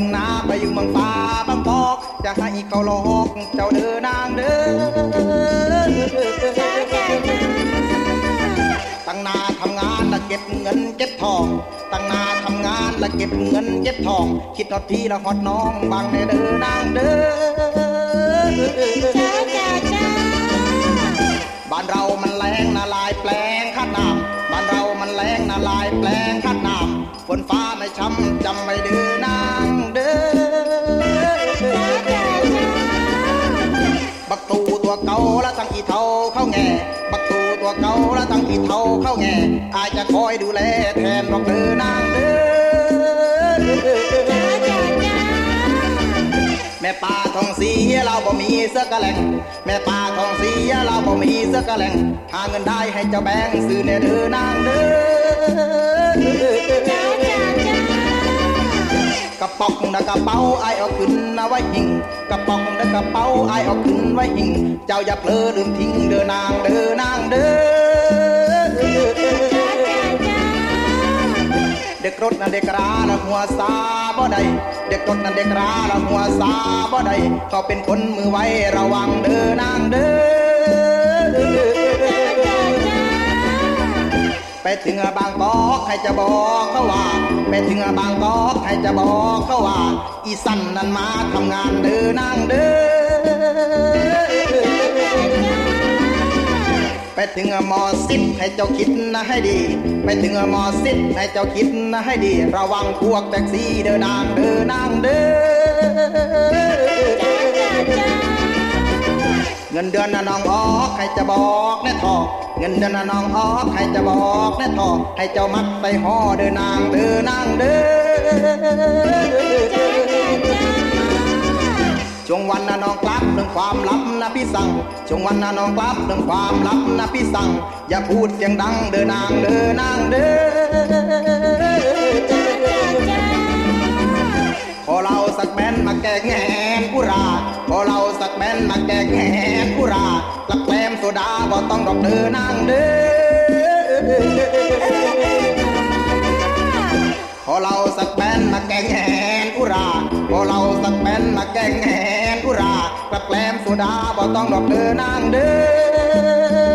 ทิ้งทุ่งว่าทิ้งนาไปอยู่เมืองฟ้าบางกอกจะให้เขาหลอกเจ้าเดินนางเด้อตั้งนาทำงานและเก็บเงินเก็บทอง ตั้งนาทำงานและเก็บเงินเก็บทอง คิดฮอดทีละฮอดน้องบางในเด้อนางเด้อบ้านเรามันแรงนาลายแปล ที่เขาเท้าเข้าแง่อายจะคอยดูแลแทนดอกเดินางเด้อแม่ป่าทองสีเราบ่มีเสื้อกะแหลงแม่ป่าทองสีเราบ่มีเสื้อกะแหลงหาเงินได้ให้เจ้าแบงซื้อเนเด้อนางเด้อกระป๋องนะกระเป๋าไอเอาขึ้นนะไว้หิงกระป๋องนะกระเป๋าไอเอาขึ้นไว้หิงเจ้าอย่าเผลอลืมทิ้งเด้อนางเด้อนางเด้อ เด็กรถนั่นเด็กราละหัวซาบ่ได้เด็กรถนั่นเด็กราละหัวซาบ่ได้เขาเป็นคนมือไว้ระวังเด้อนางเด้อไปถึงบางกอกให้จะบอกเขาว่า ไปถึงบางกอกให้จะบอกเขาว่า อีสันนั้นมาทำงานเด้อนางเด้อ ไปถึงมอสิบให้เจ้าคิดนะให้ดี ไปถึงมอสิบให้เจ้าคิดนะให้ดี ระวังพวกแท็กซี่เดินนางเดินนางเด้อเงินเดือนน่ะน้องออกให้จะบอกแน่ทอเงินเดือนน่ะน้องออกให้จะบอกแน่ทอให้เจ้ามัดใส่ห่อเดินนางเดินนางเด้อ ช่วงวันน่ะน้องกลับเรื่องความลับนะพี่สั่งช่วงวันน่ะน้องกลับเรื่องความลับนะพี่สั่ง อย่าพูดเสียงดังเดินนางเดินนางเด้อพอเราสักแบนมาแก้แงนกุรา พอเราสักแบนมาแก้แงนกุราลักแกลมโซดาบ่ต้องดอกเดินนางเด้อพอเราสักแบนมาแกงแหน อุราบ่เราสักแบนมาแกงแหนอุรากระแกลมโซดาบ่ต้องดอกเดินนางเด้อ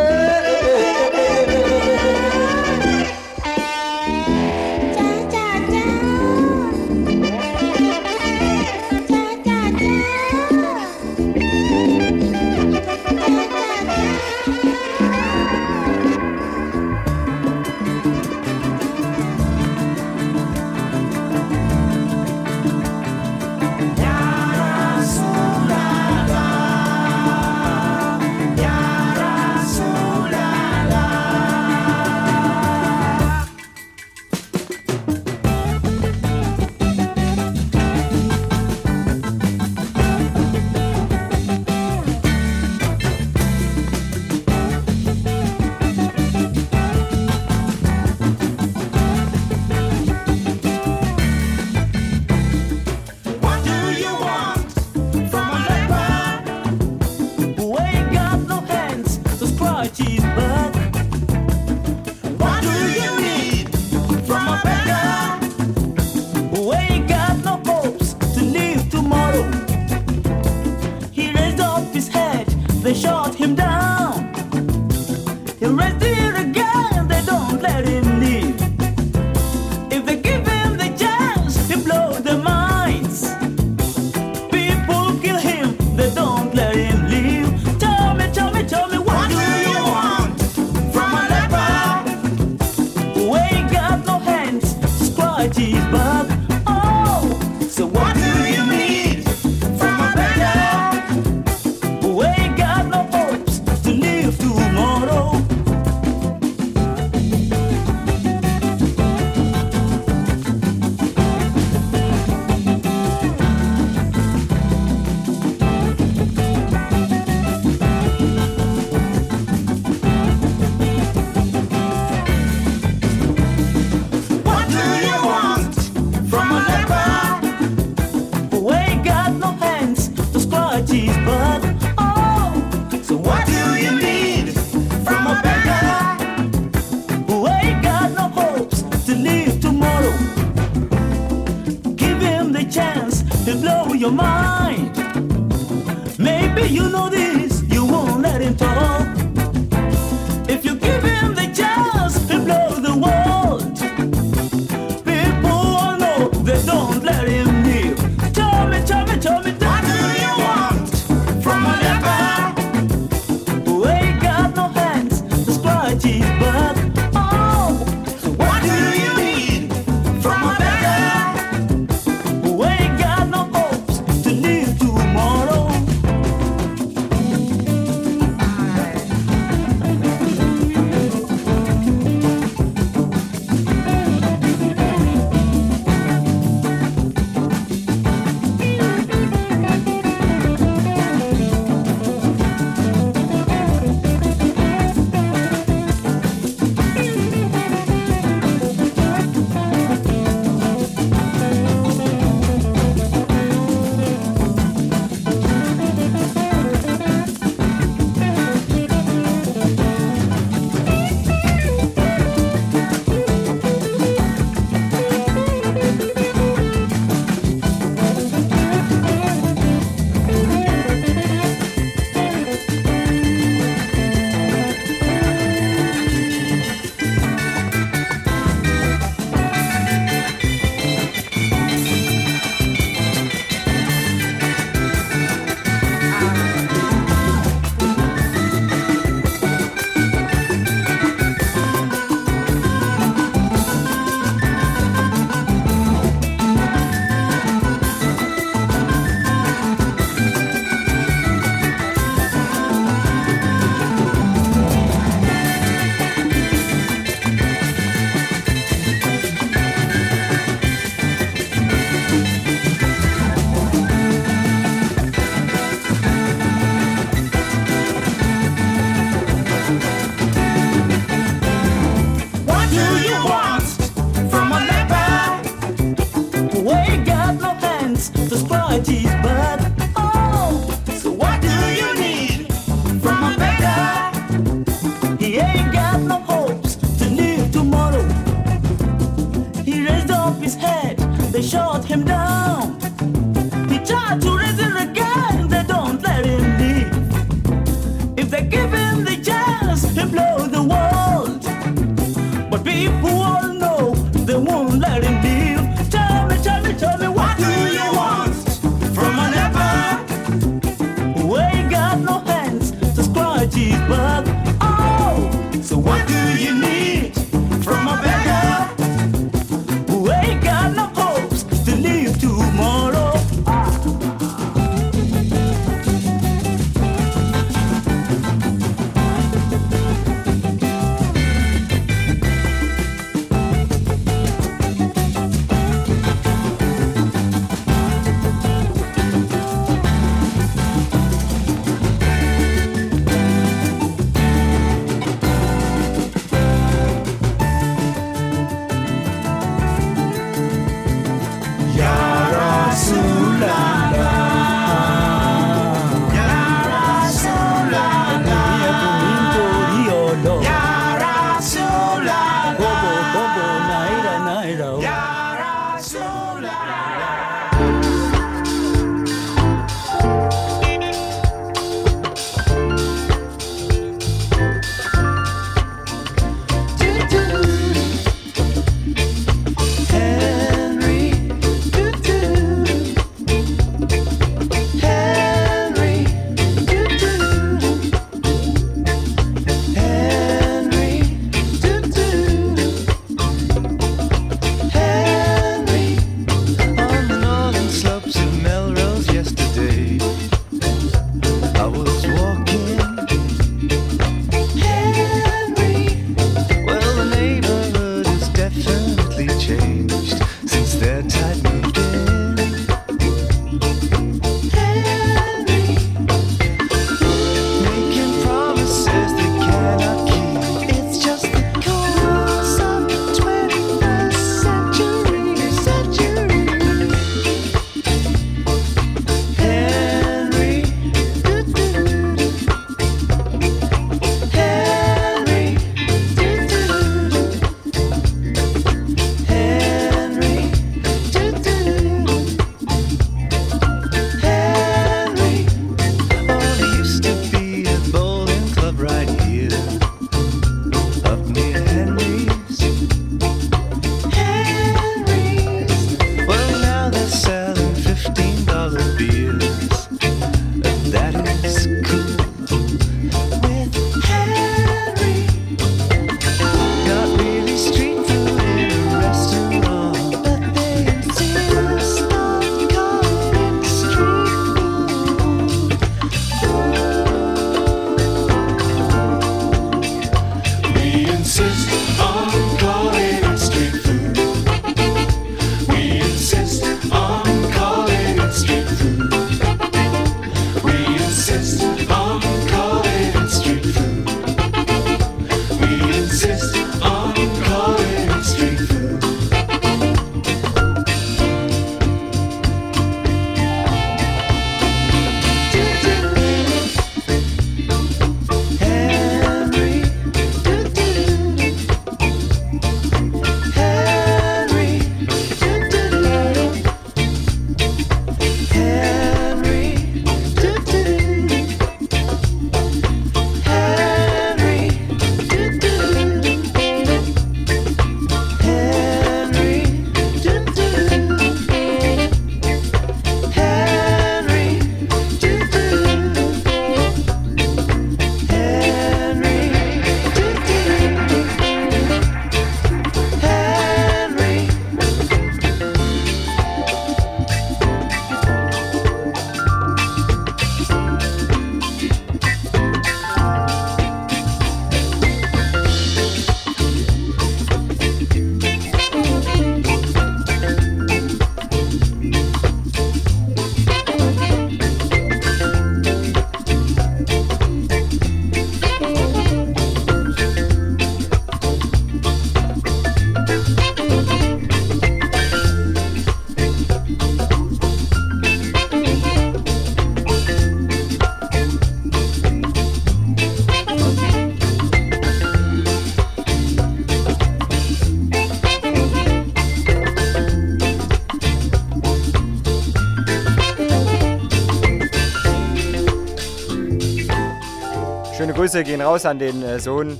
Grüße gehen raus an den äh, Sohn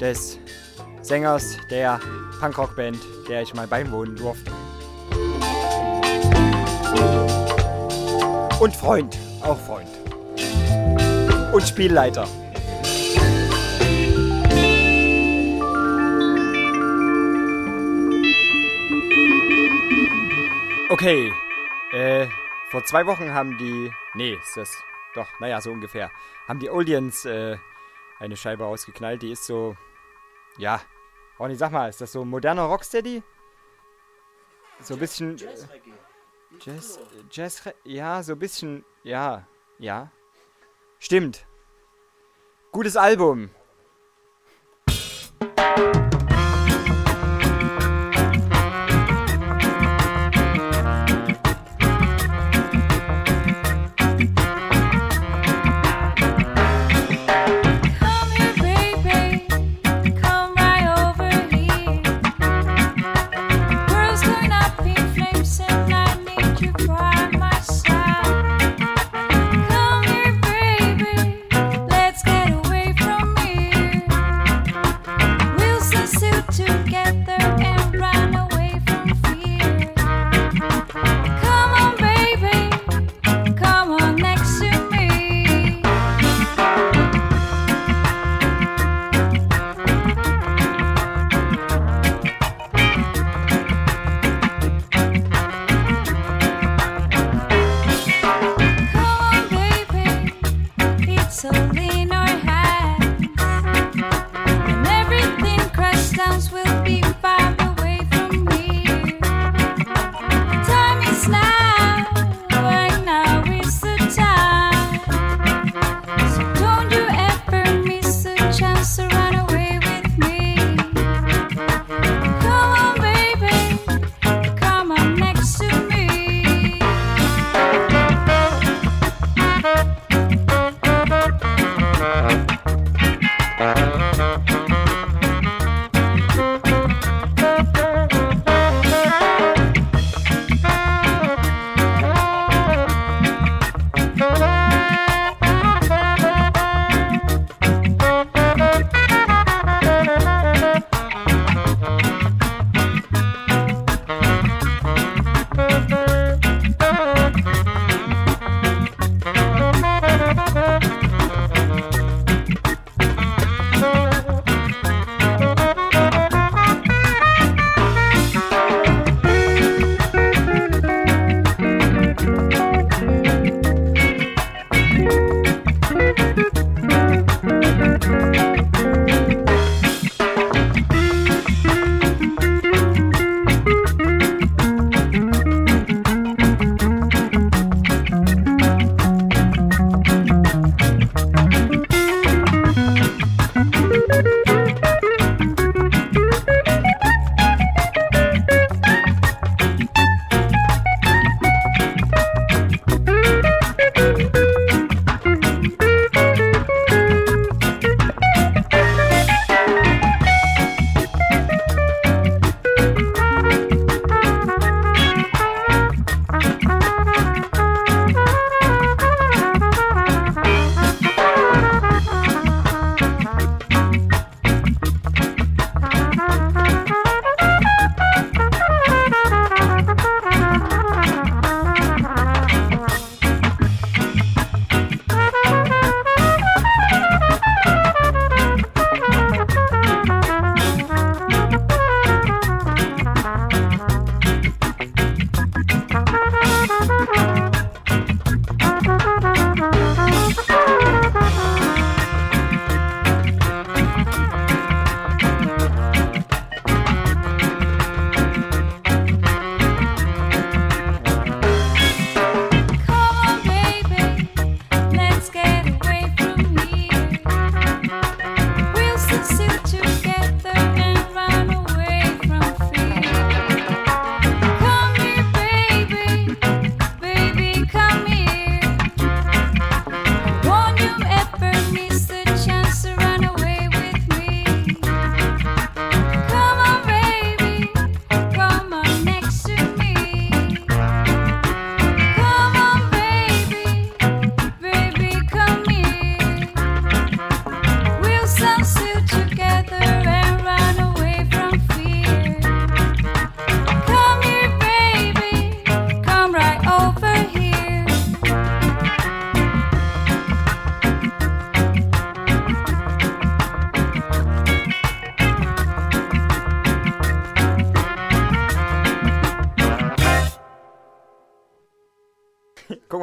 des Sängers der Punkrock-Band, der ich mal beiwohnen durfte. Und Freund, auch Freund. Und Spielleiter. Okay, äh, vor zwei Wochen haben die, nee, ist das, doch, naja, so ungefähr, haben die Oldians äh, eine Scheibe ausgeknallt, die ist so, ja, Ronny, sag mal, ist das so moderner Rocksteady? So ein bisschen... äh, Jazz, Jazz, ja, so ein bisschen, ja, ja. Stimmt. Gutes Album.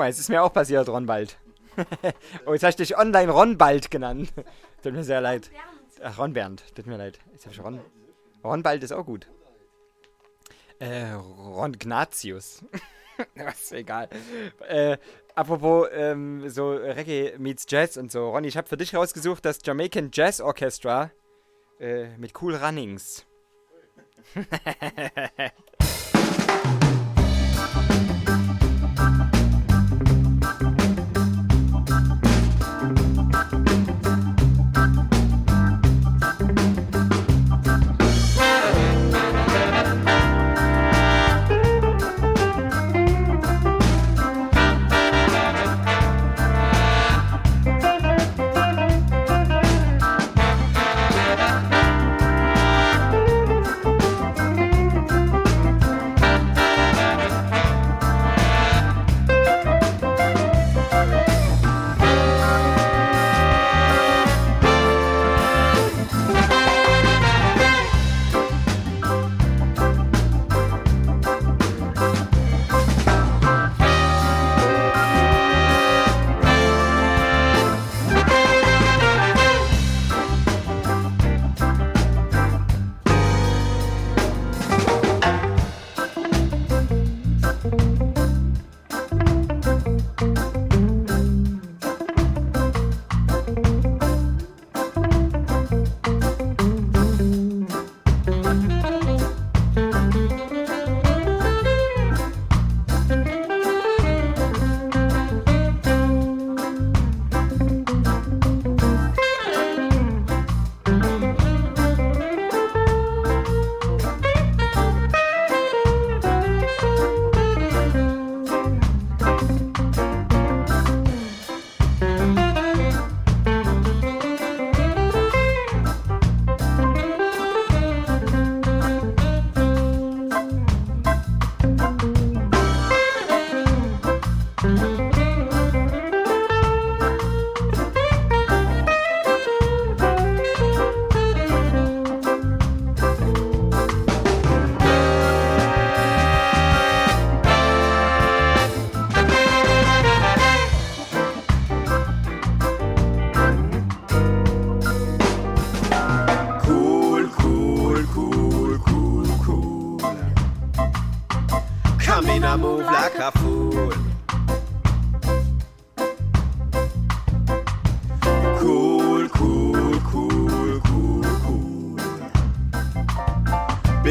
Mal, es ist mir auch passiert, Ronwald. oh, jetzt hast du dich online Ronbald genannt. Tut mir sehr leid. Ach, Ron Bernd, tut mir leid. Jetzt hab ich Ron. Ronbald ist auch gut. Äh, Ron Gnatius. Was, egal. Äh, apropos ähm, so Reggae meets Jazz und so. Ronny, ich habe für dich rausgesucht das Jamaican Jazz Orchestra äh, mit Cool Runnings.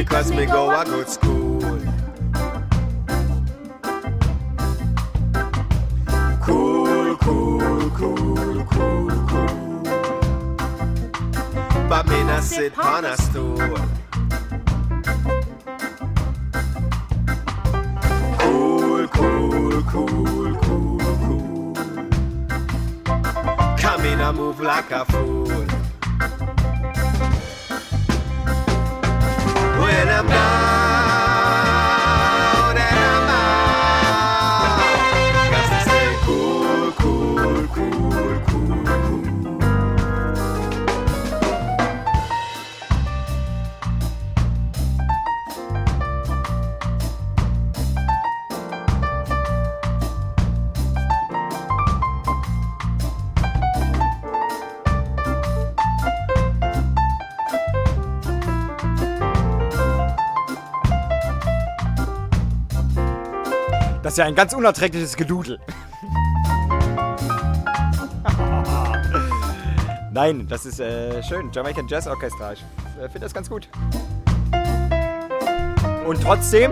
Because me go a good school. Cool, cool, cool, cool, cool. But me not sit on a stool. Cool, cool, cool, cool, cool. Come in and move like a fool. now. Ist ja ein ganz unerträgliches Gedudel. Nein, das ist äh, schön. Jamaican Jazz Orchestra. Ich äh, finde das ganz gut. Und trotzdem.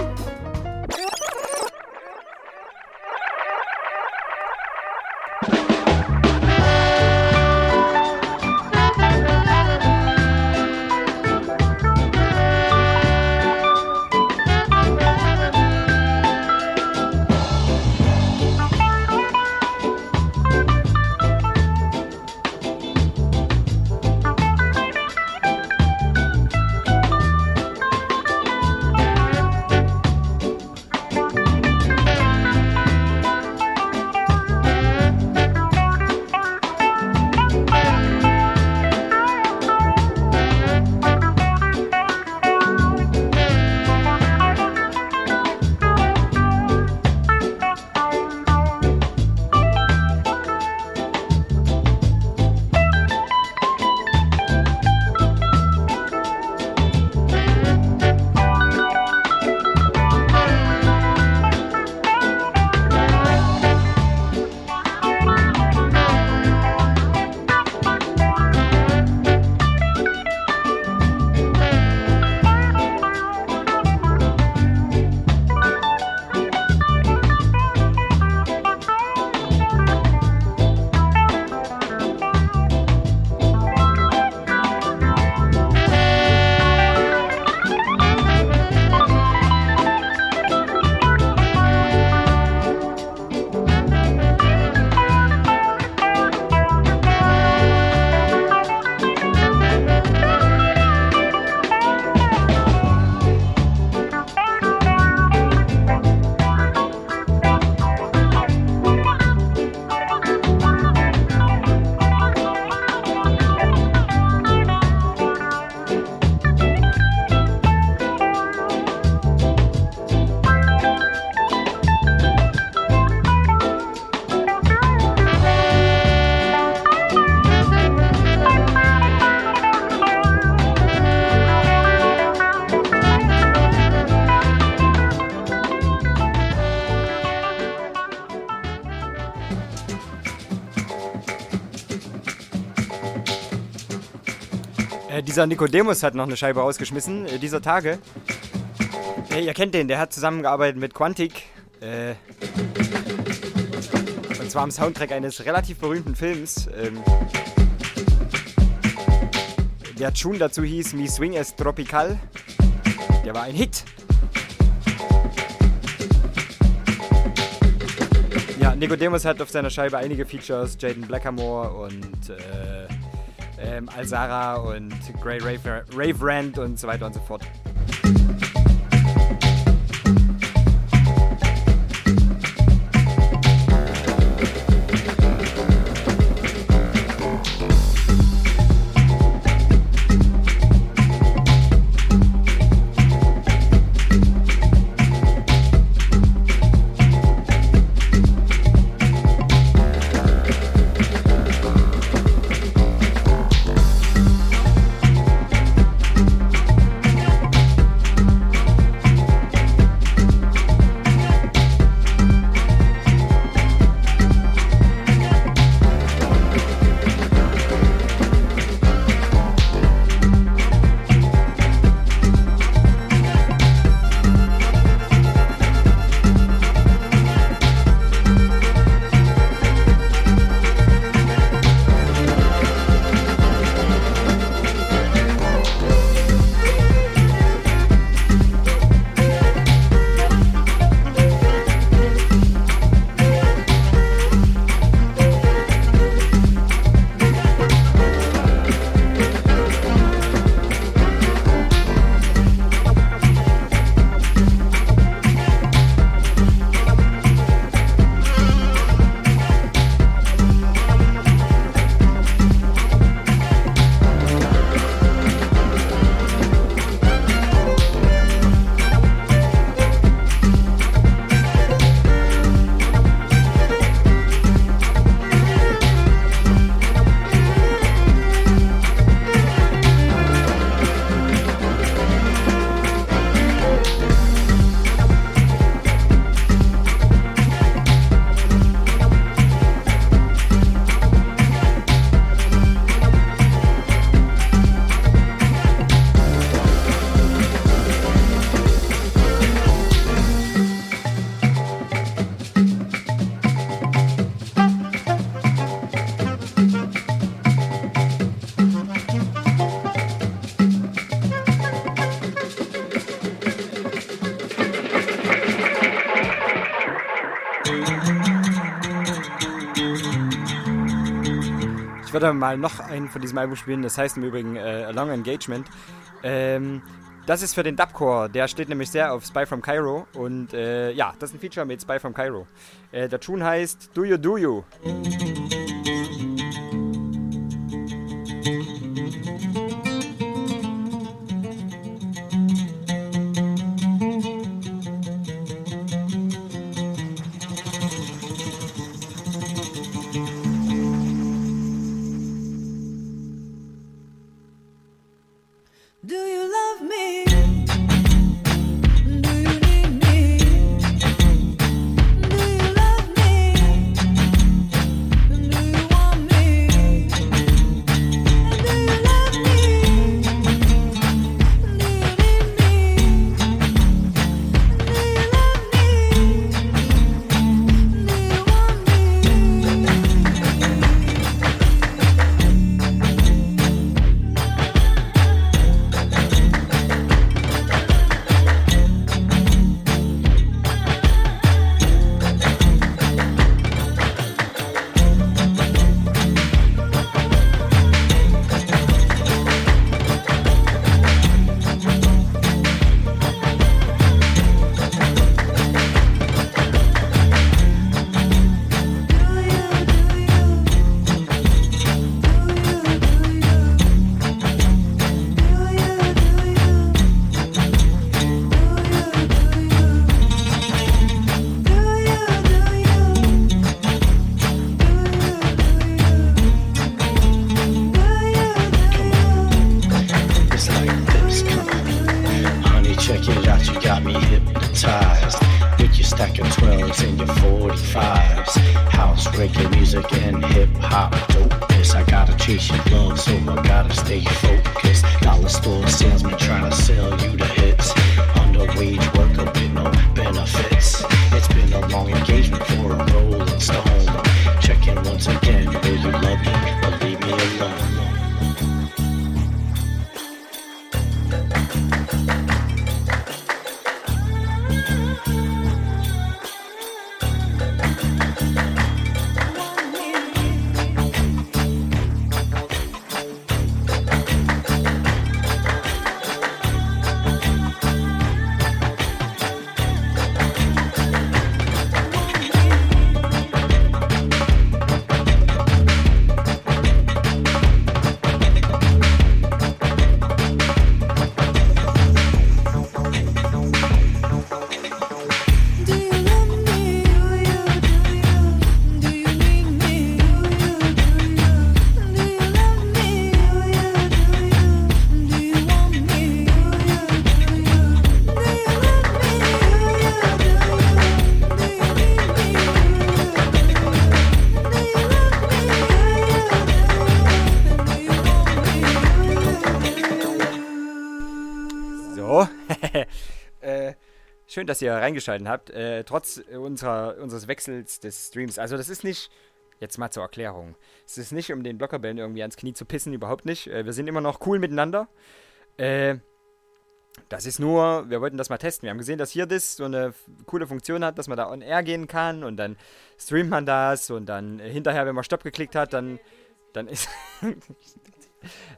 Dieser Nicodemus hat noch eine Scheibe rausgeschmissen, äh, dieser Tage. Äh, ihr kennt den, der hat zusammengearbeitet mit Quantic. Äh, und zwar am Soundtrack eines relativ berühmten Films. Ähm, der Tune dazu hieß Mi Swing es Tropical. Der war ein Hit. Ja, Nicodemus hat auf seiner Scheibe einige Features, Jaden Blackamore und äh, ähm, Alzara und Grey Rave, Rave Rand und so weiter und so fort. Würde mal noch einen von diesem Album spielen, das heißt im Übrigen äh, A Long Engagement. Ähm, das ist für den Dubcore, der steht nämlich sehr auf Spy from Cairo und äh, ja, das ist ein Feature mit Spy from Cairo. Äh, der Tune heißt Do You Do You. Schön, dass ihr reingeschaltet habt. Äh, trotz unserer, unseres Wechsels des Streams. Also, das ist nicht. Jetzt mal zur Erklärung. Es ist nicht, um den Blockerbällen irgendwie ans Knie zu pissen, überhaupt nicht. Äh, wir sind immer noch cool miteinander. Äh, das ist nur, wir wollten das mal testen. Wir haben gesehen, dass hier das so eine coole Funktion hat, dass man da on air gehen kann und dann streamt man das und dann hinterher, wenn man Stopp geklickt hat, dann, dann ist.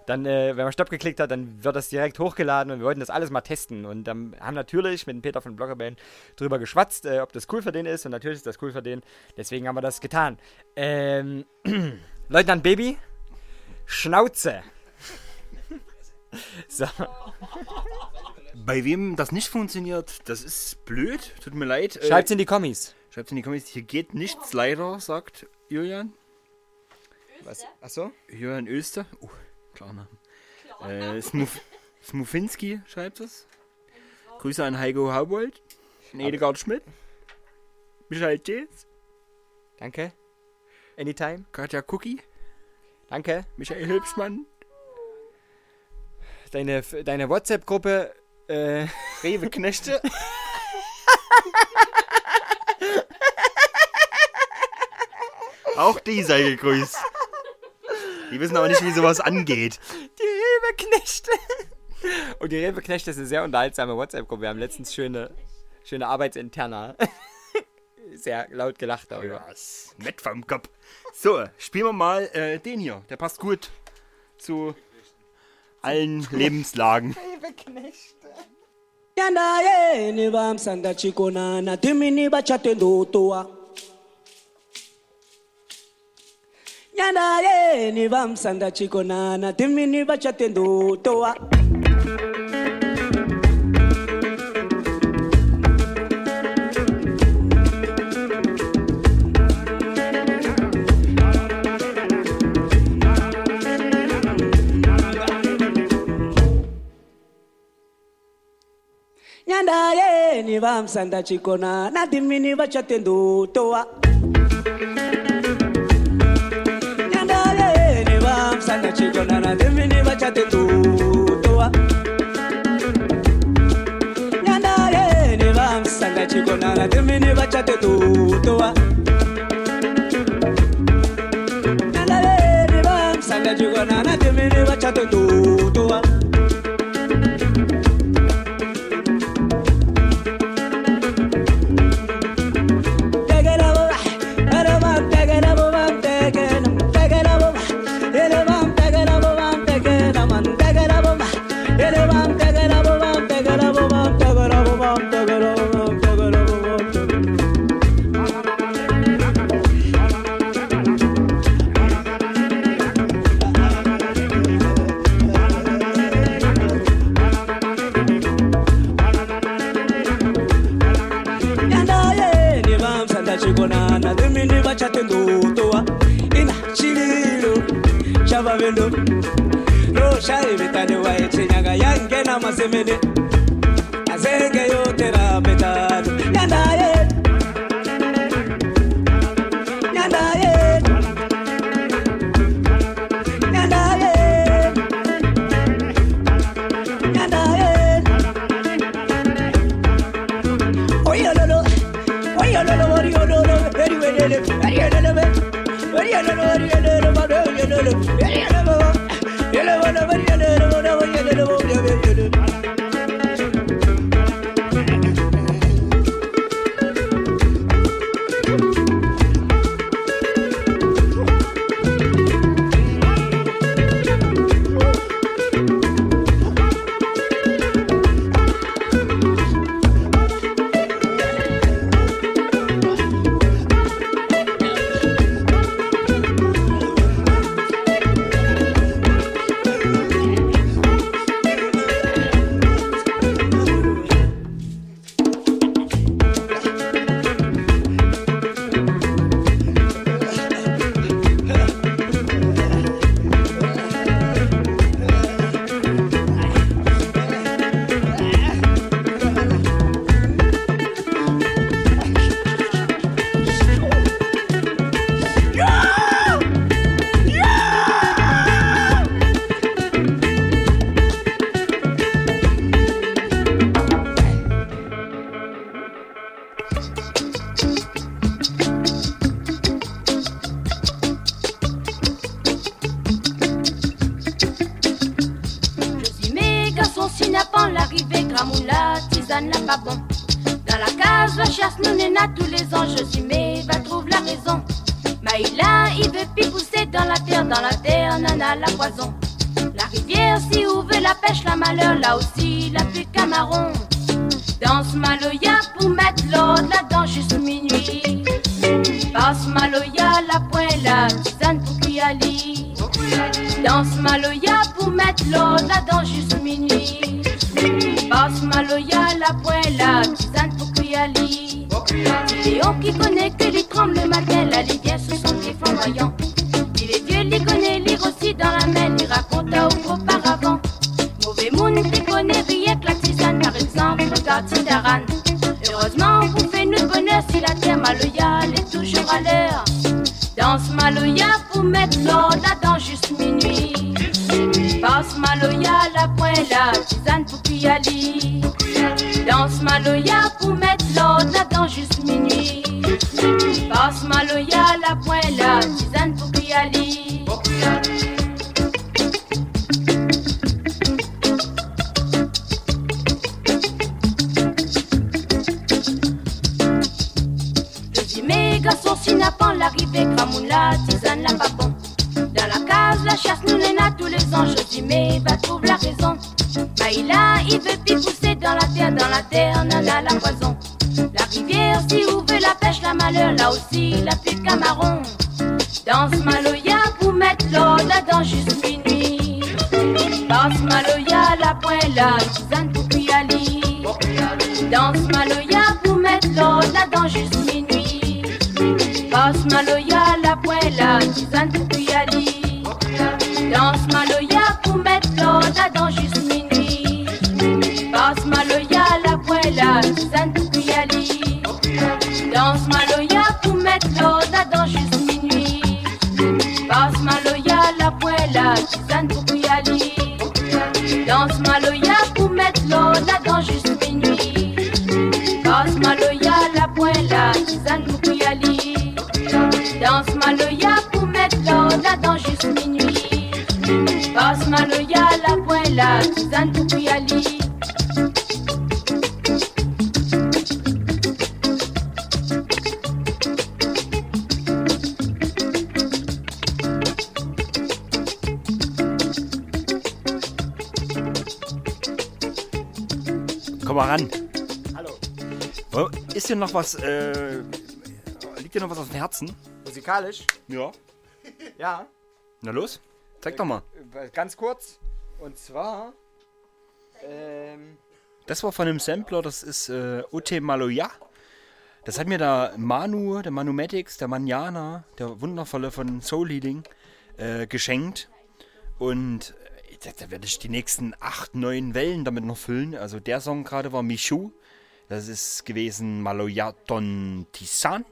dann, äh, wenn man Stopp geklickt hat, dann wird das direkt hochgeladen und wir wollten das alles mal testen und ähm, haben natürlich mit dem Peter von Bloggerband drüber geschwatzt, äh, ob das cool für den ist und natürlich ist das cool für den. Deswegen haben wir das getan. Ähm, Leutnant Baby, Schnauze. so. Bei wem das nicht funktioniert, das ist blöd. Tut mir leid. Äh, Schreibt's in die Kommis. Schreibt's in die Kommis. Hier geht nichts leider, sagt Julian. Was? Achso? Julian Öster. Oh, Klarname. Äh, Smuf Smufinski schreibt es. Grüße an Heiko Haubold. Edegard Schmidt. Michael Thes. Danke. Anytime. Katja Cookie. Danke. Michael Hülpschmann. Deine, deine WhatsApp-Gruppe, äh. Rewe Knechte. Auch die sei gegrüßt. Die wissen aber nicht, wie sowas angeht. Die Rebeknechte. Und die Rebeknechte ist eine sehr unterhaltsame WhatsApp-Gruppe. Wir haben letztens schöne, schöne Arbeitsinterna. sehr laut gelacht darüber. Nett vom Kopf. So, spielen wir mal äh, den hier. Der passt gut zu allen Lebenslagen. Yanda ye ni bamsanda chikona na timini bachate ndotoa. nyana ye ni vamsanda chikonana timini vachatendotowa nyanda ye ni vamsanda chikonana timini vachatendotowa chillona na devini bachate tu toa. Nyanda eh, ye ne bamsanga chillona na devini bachate tu toa. Nyanda eh, ye ne bamsanga chillona na devini bachate tu Danse Maloya pour mettre l'ordre là-dedans juste minuit. Passe Maloya la pointe. les. Danse Maloya pour mettre l'eau là-dedans juste minuit. Danse Maloya, la poêle, la tisane pour Piali. Danse Maloya pour mettre l'eau là-dedans juste minuit. Danse Maloya. Komm mal ran. Hallo. Ist dir noch was, äh, liegt dir noch was auf dem Herzen? Musikalisch? Ja. Ja. Na los, zeig doch mal. Äh, ganz kurz. Und zwar. Ähm, das war von einem Sampler, das ist äh, Ute Maloya. Das hat mir der Manu, der Manumatics, der Manjana, der Wundervolle von Soul Leading, äh, geschenkt. Und äh, da, da, werde ich die nächsten acht, neun Wellen damit noch füllen. Also der Song gerade war Michu. Das ist gewesen Maloya Don Tisan.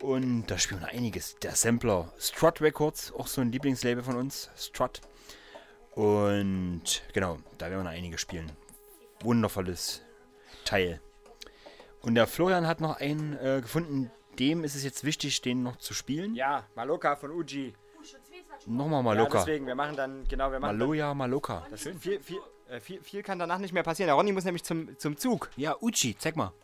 Und da spielen wir einiges. Der Sampler Strut Records, auch so ein Lieblingslabel von uns. Strut. Und genau, da werden wir noch einige spielen. Wundervolles Teil. Und der Florian hat noch einen äh, gefunden, dem ist es jetzt wichtig, den noch zu spielen. Ja, Maloka von Uji. Nochmal Maloka. Ja, deswegen, wir machen dann, genau, wir machen. Maloja, Maloka. Das schön. Viel, viel, äh, viel, viel, kann danach nicht mehr passieren. Der Ronny muss nämlich zum, zum Zug. Ja, Uji, zeig mal.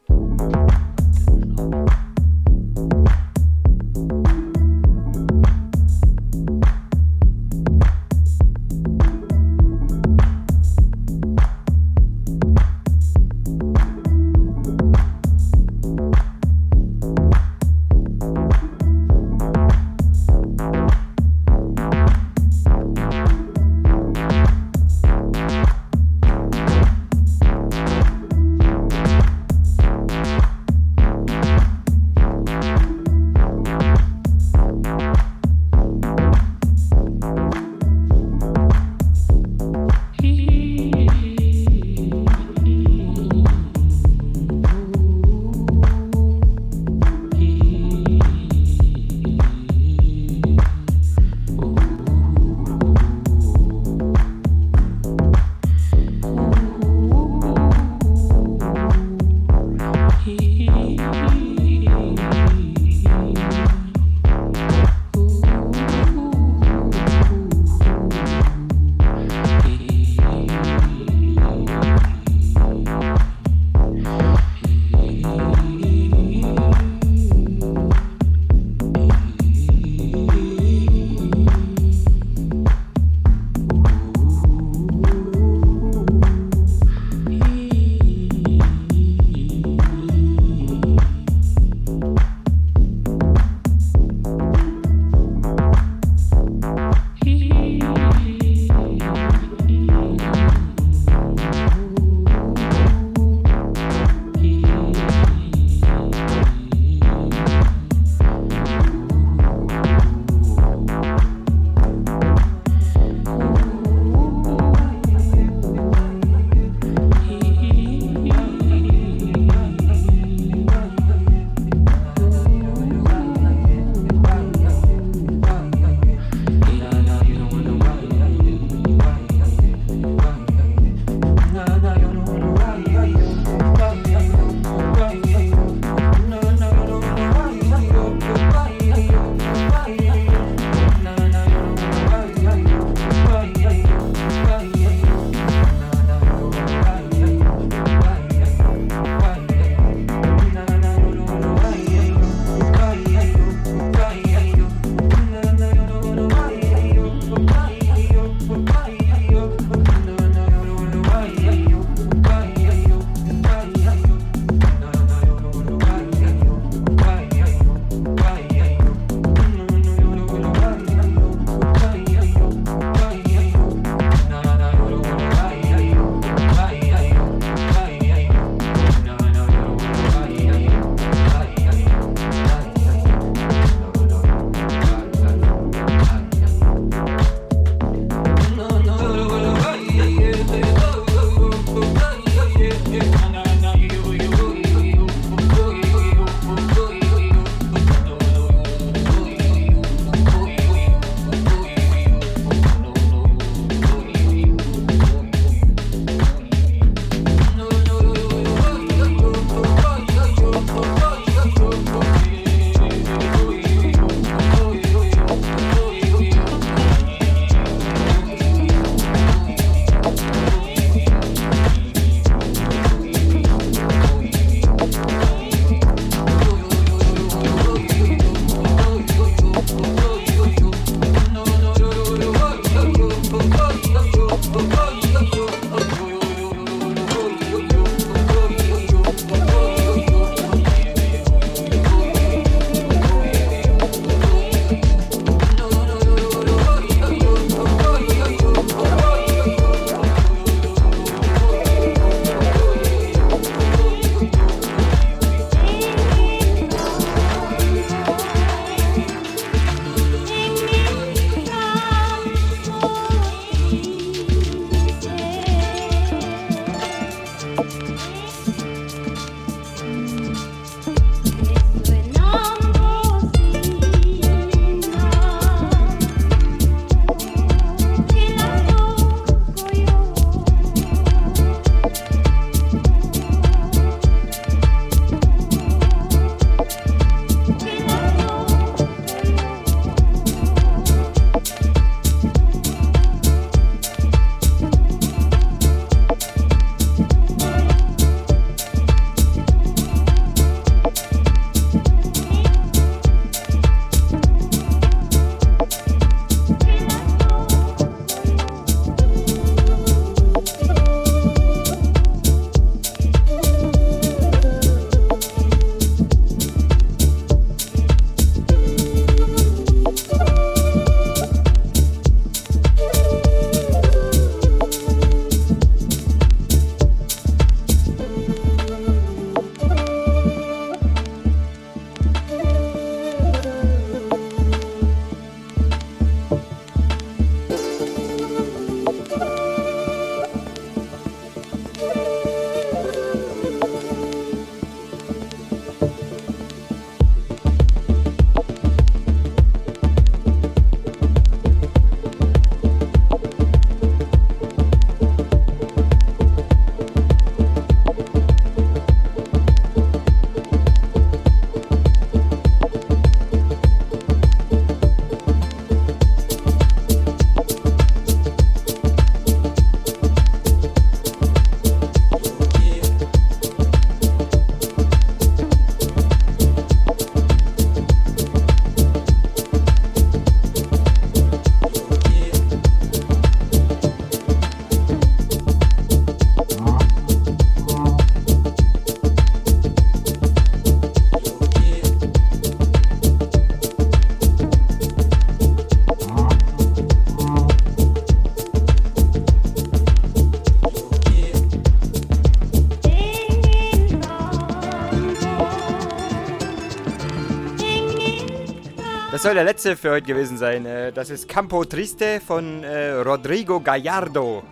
Soll der letzte für heute gewesen sein. Äh, Das ist Campo Triste von äh, Rodrigo Gallardo.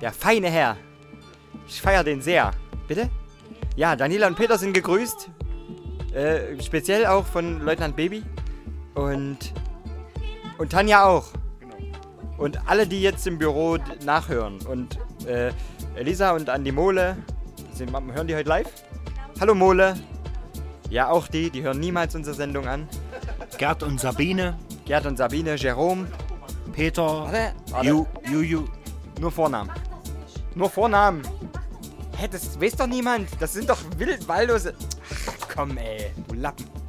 Der feine Herr. Ich feiere den sehr. Bitte? Ja, Daniela und Peter sind gegrüßt. Äh, speziell auch von Leutnant Baby. Und, und Tanja auch. Und alle, die jetzt im Büro nachhören. Und äh, Elisa und Andi Mole. Sind, hören die heute live? Hallo Mole. Ja, auch die. Die hören niemals unsere Sendung an. Gerd und Sabine. Gerd und Sabine, Jerome. Peter. Warte, warte. Ju, Juju. Nur Vornamen. Nur Vornamen. Hä, das weiß doch niemand. Das sind doch wild waldlose. Ach, komm, ey, du Lappen.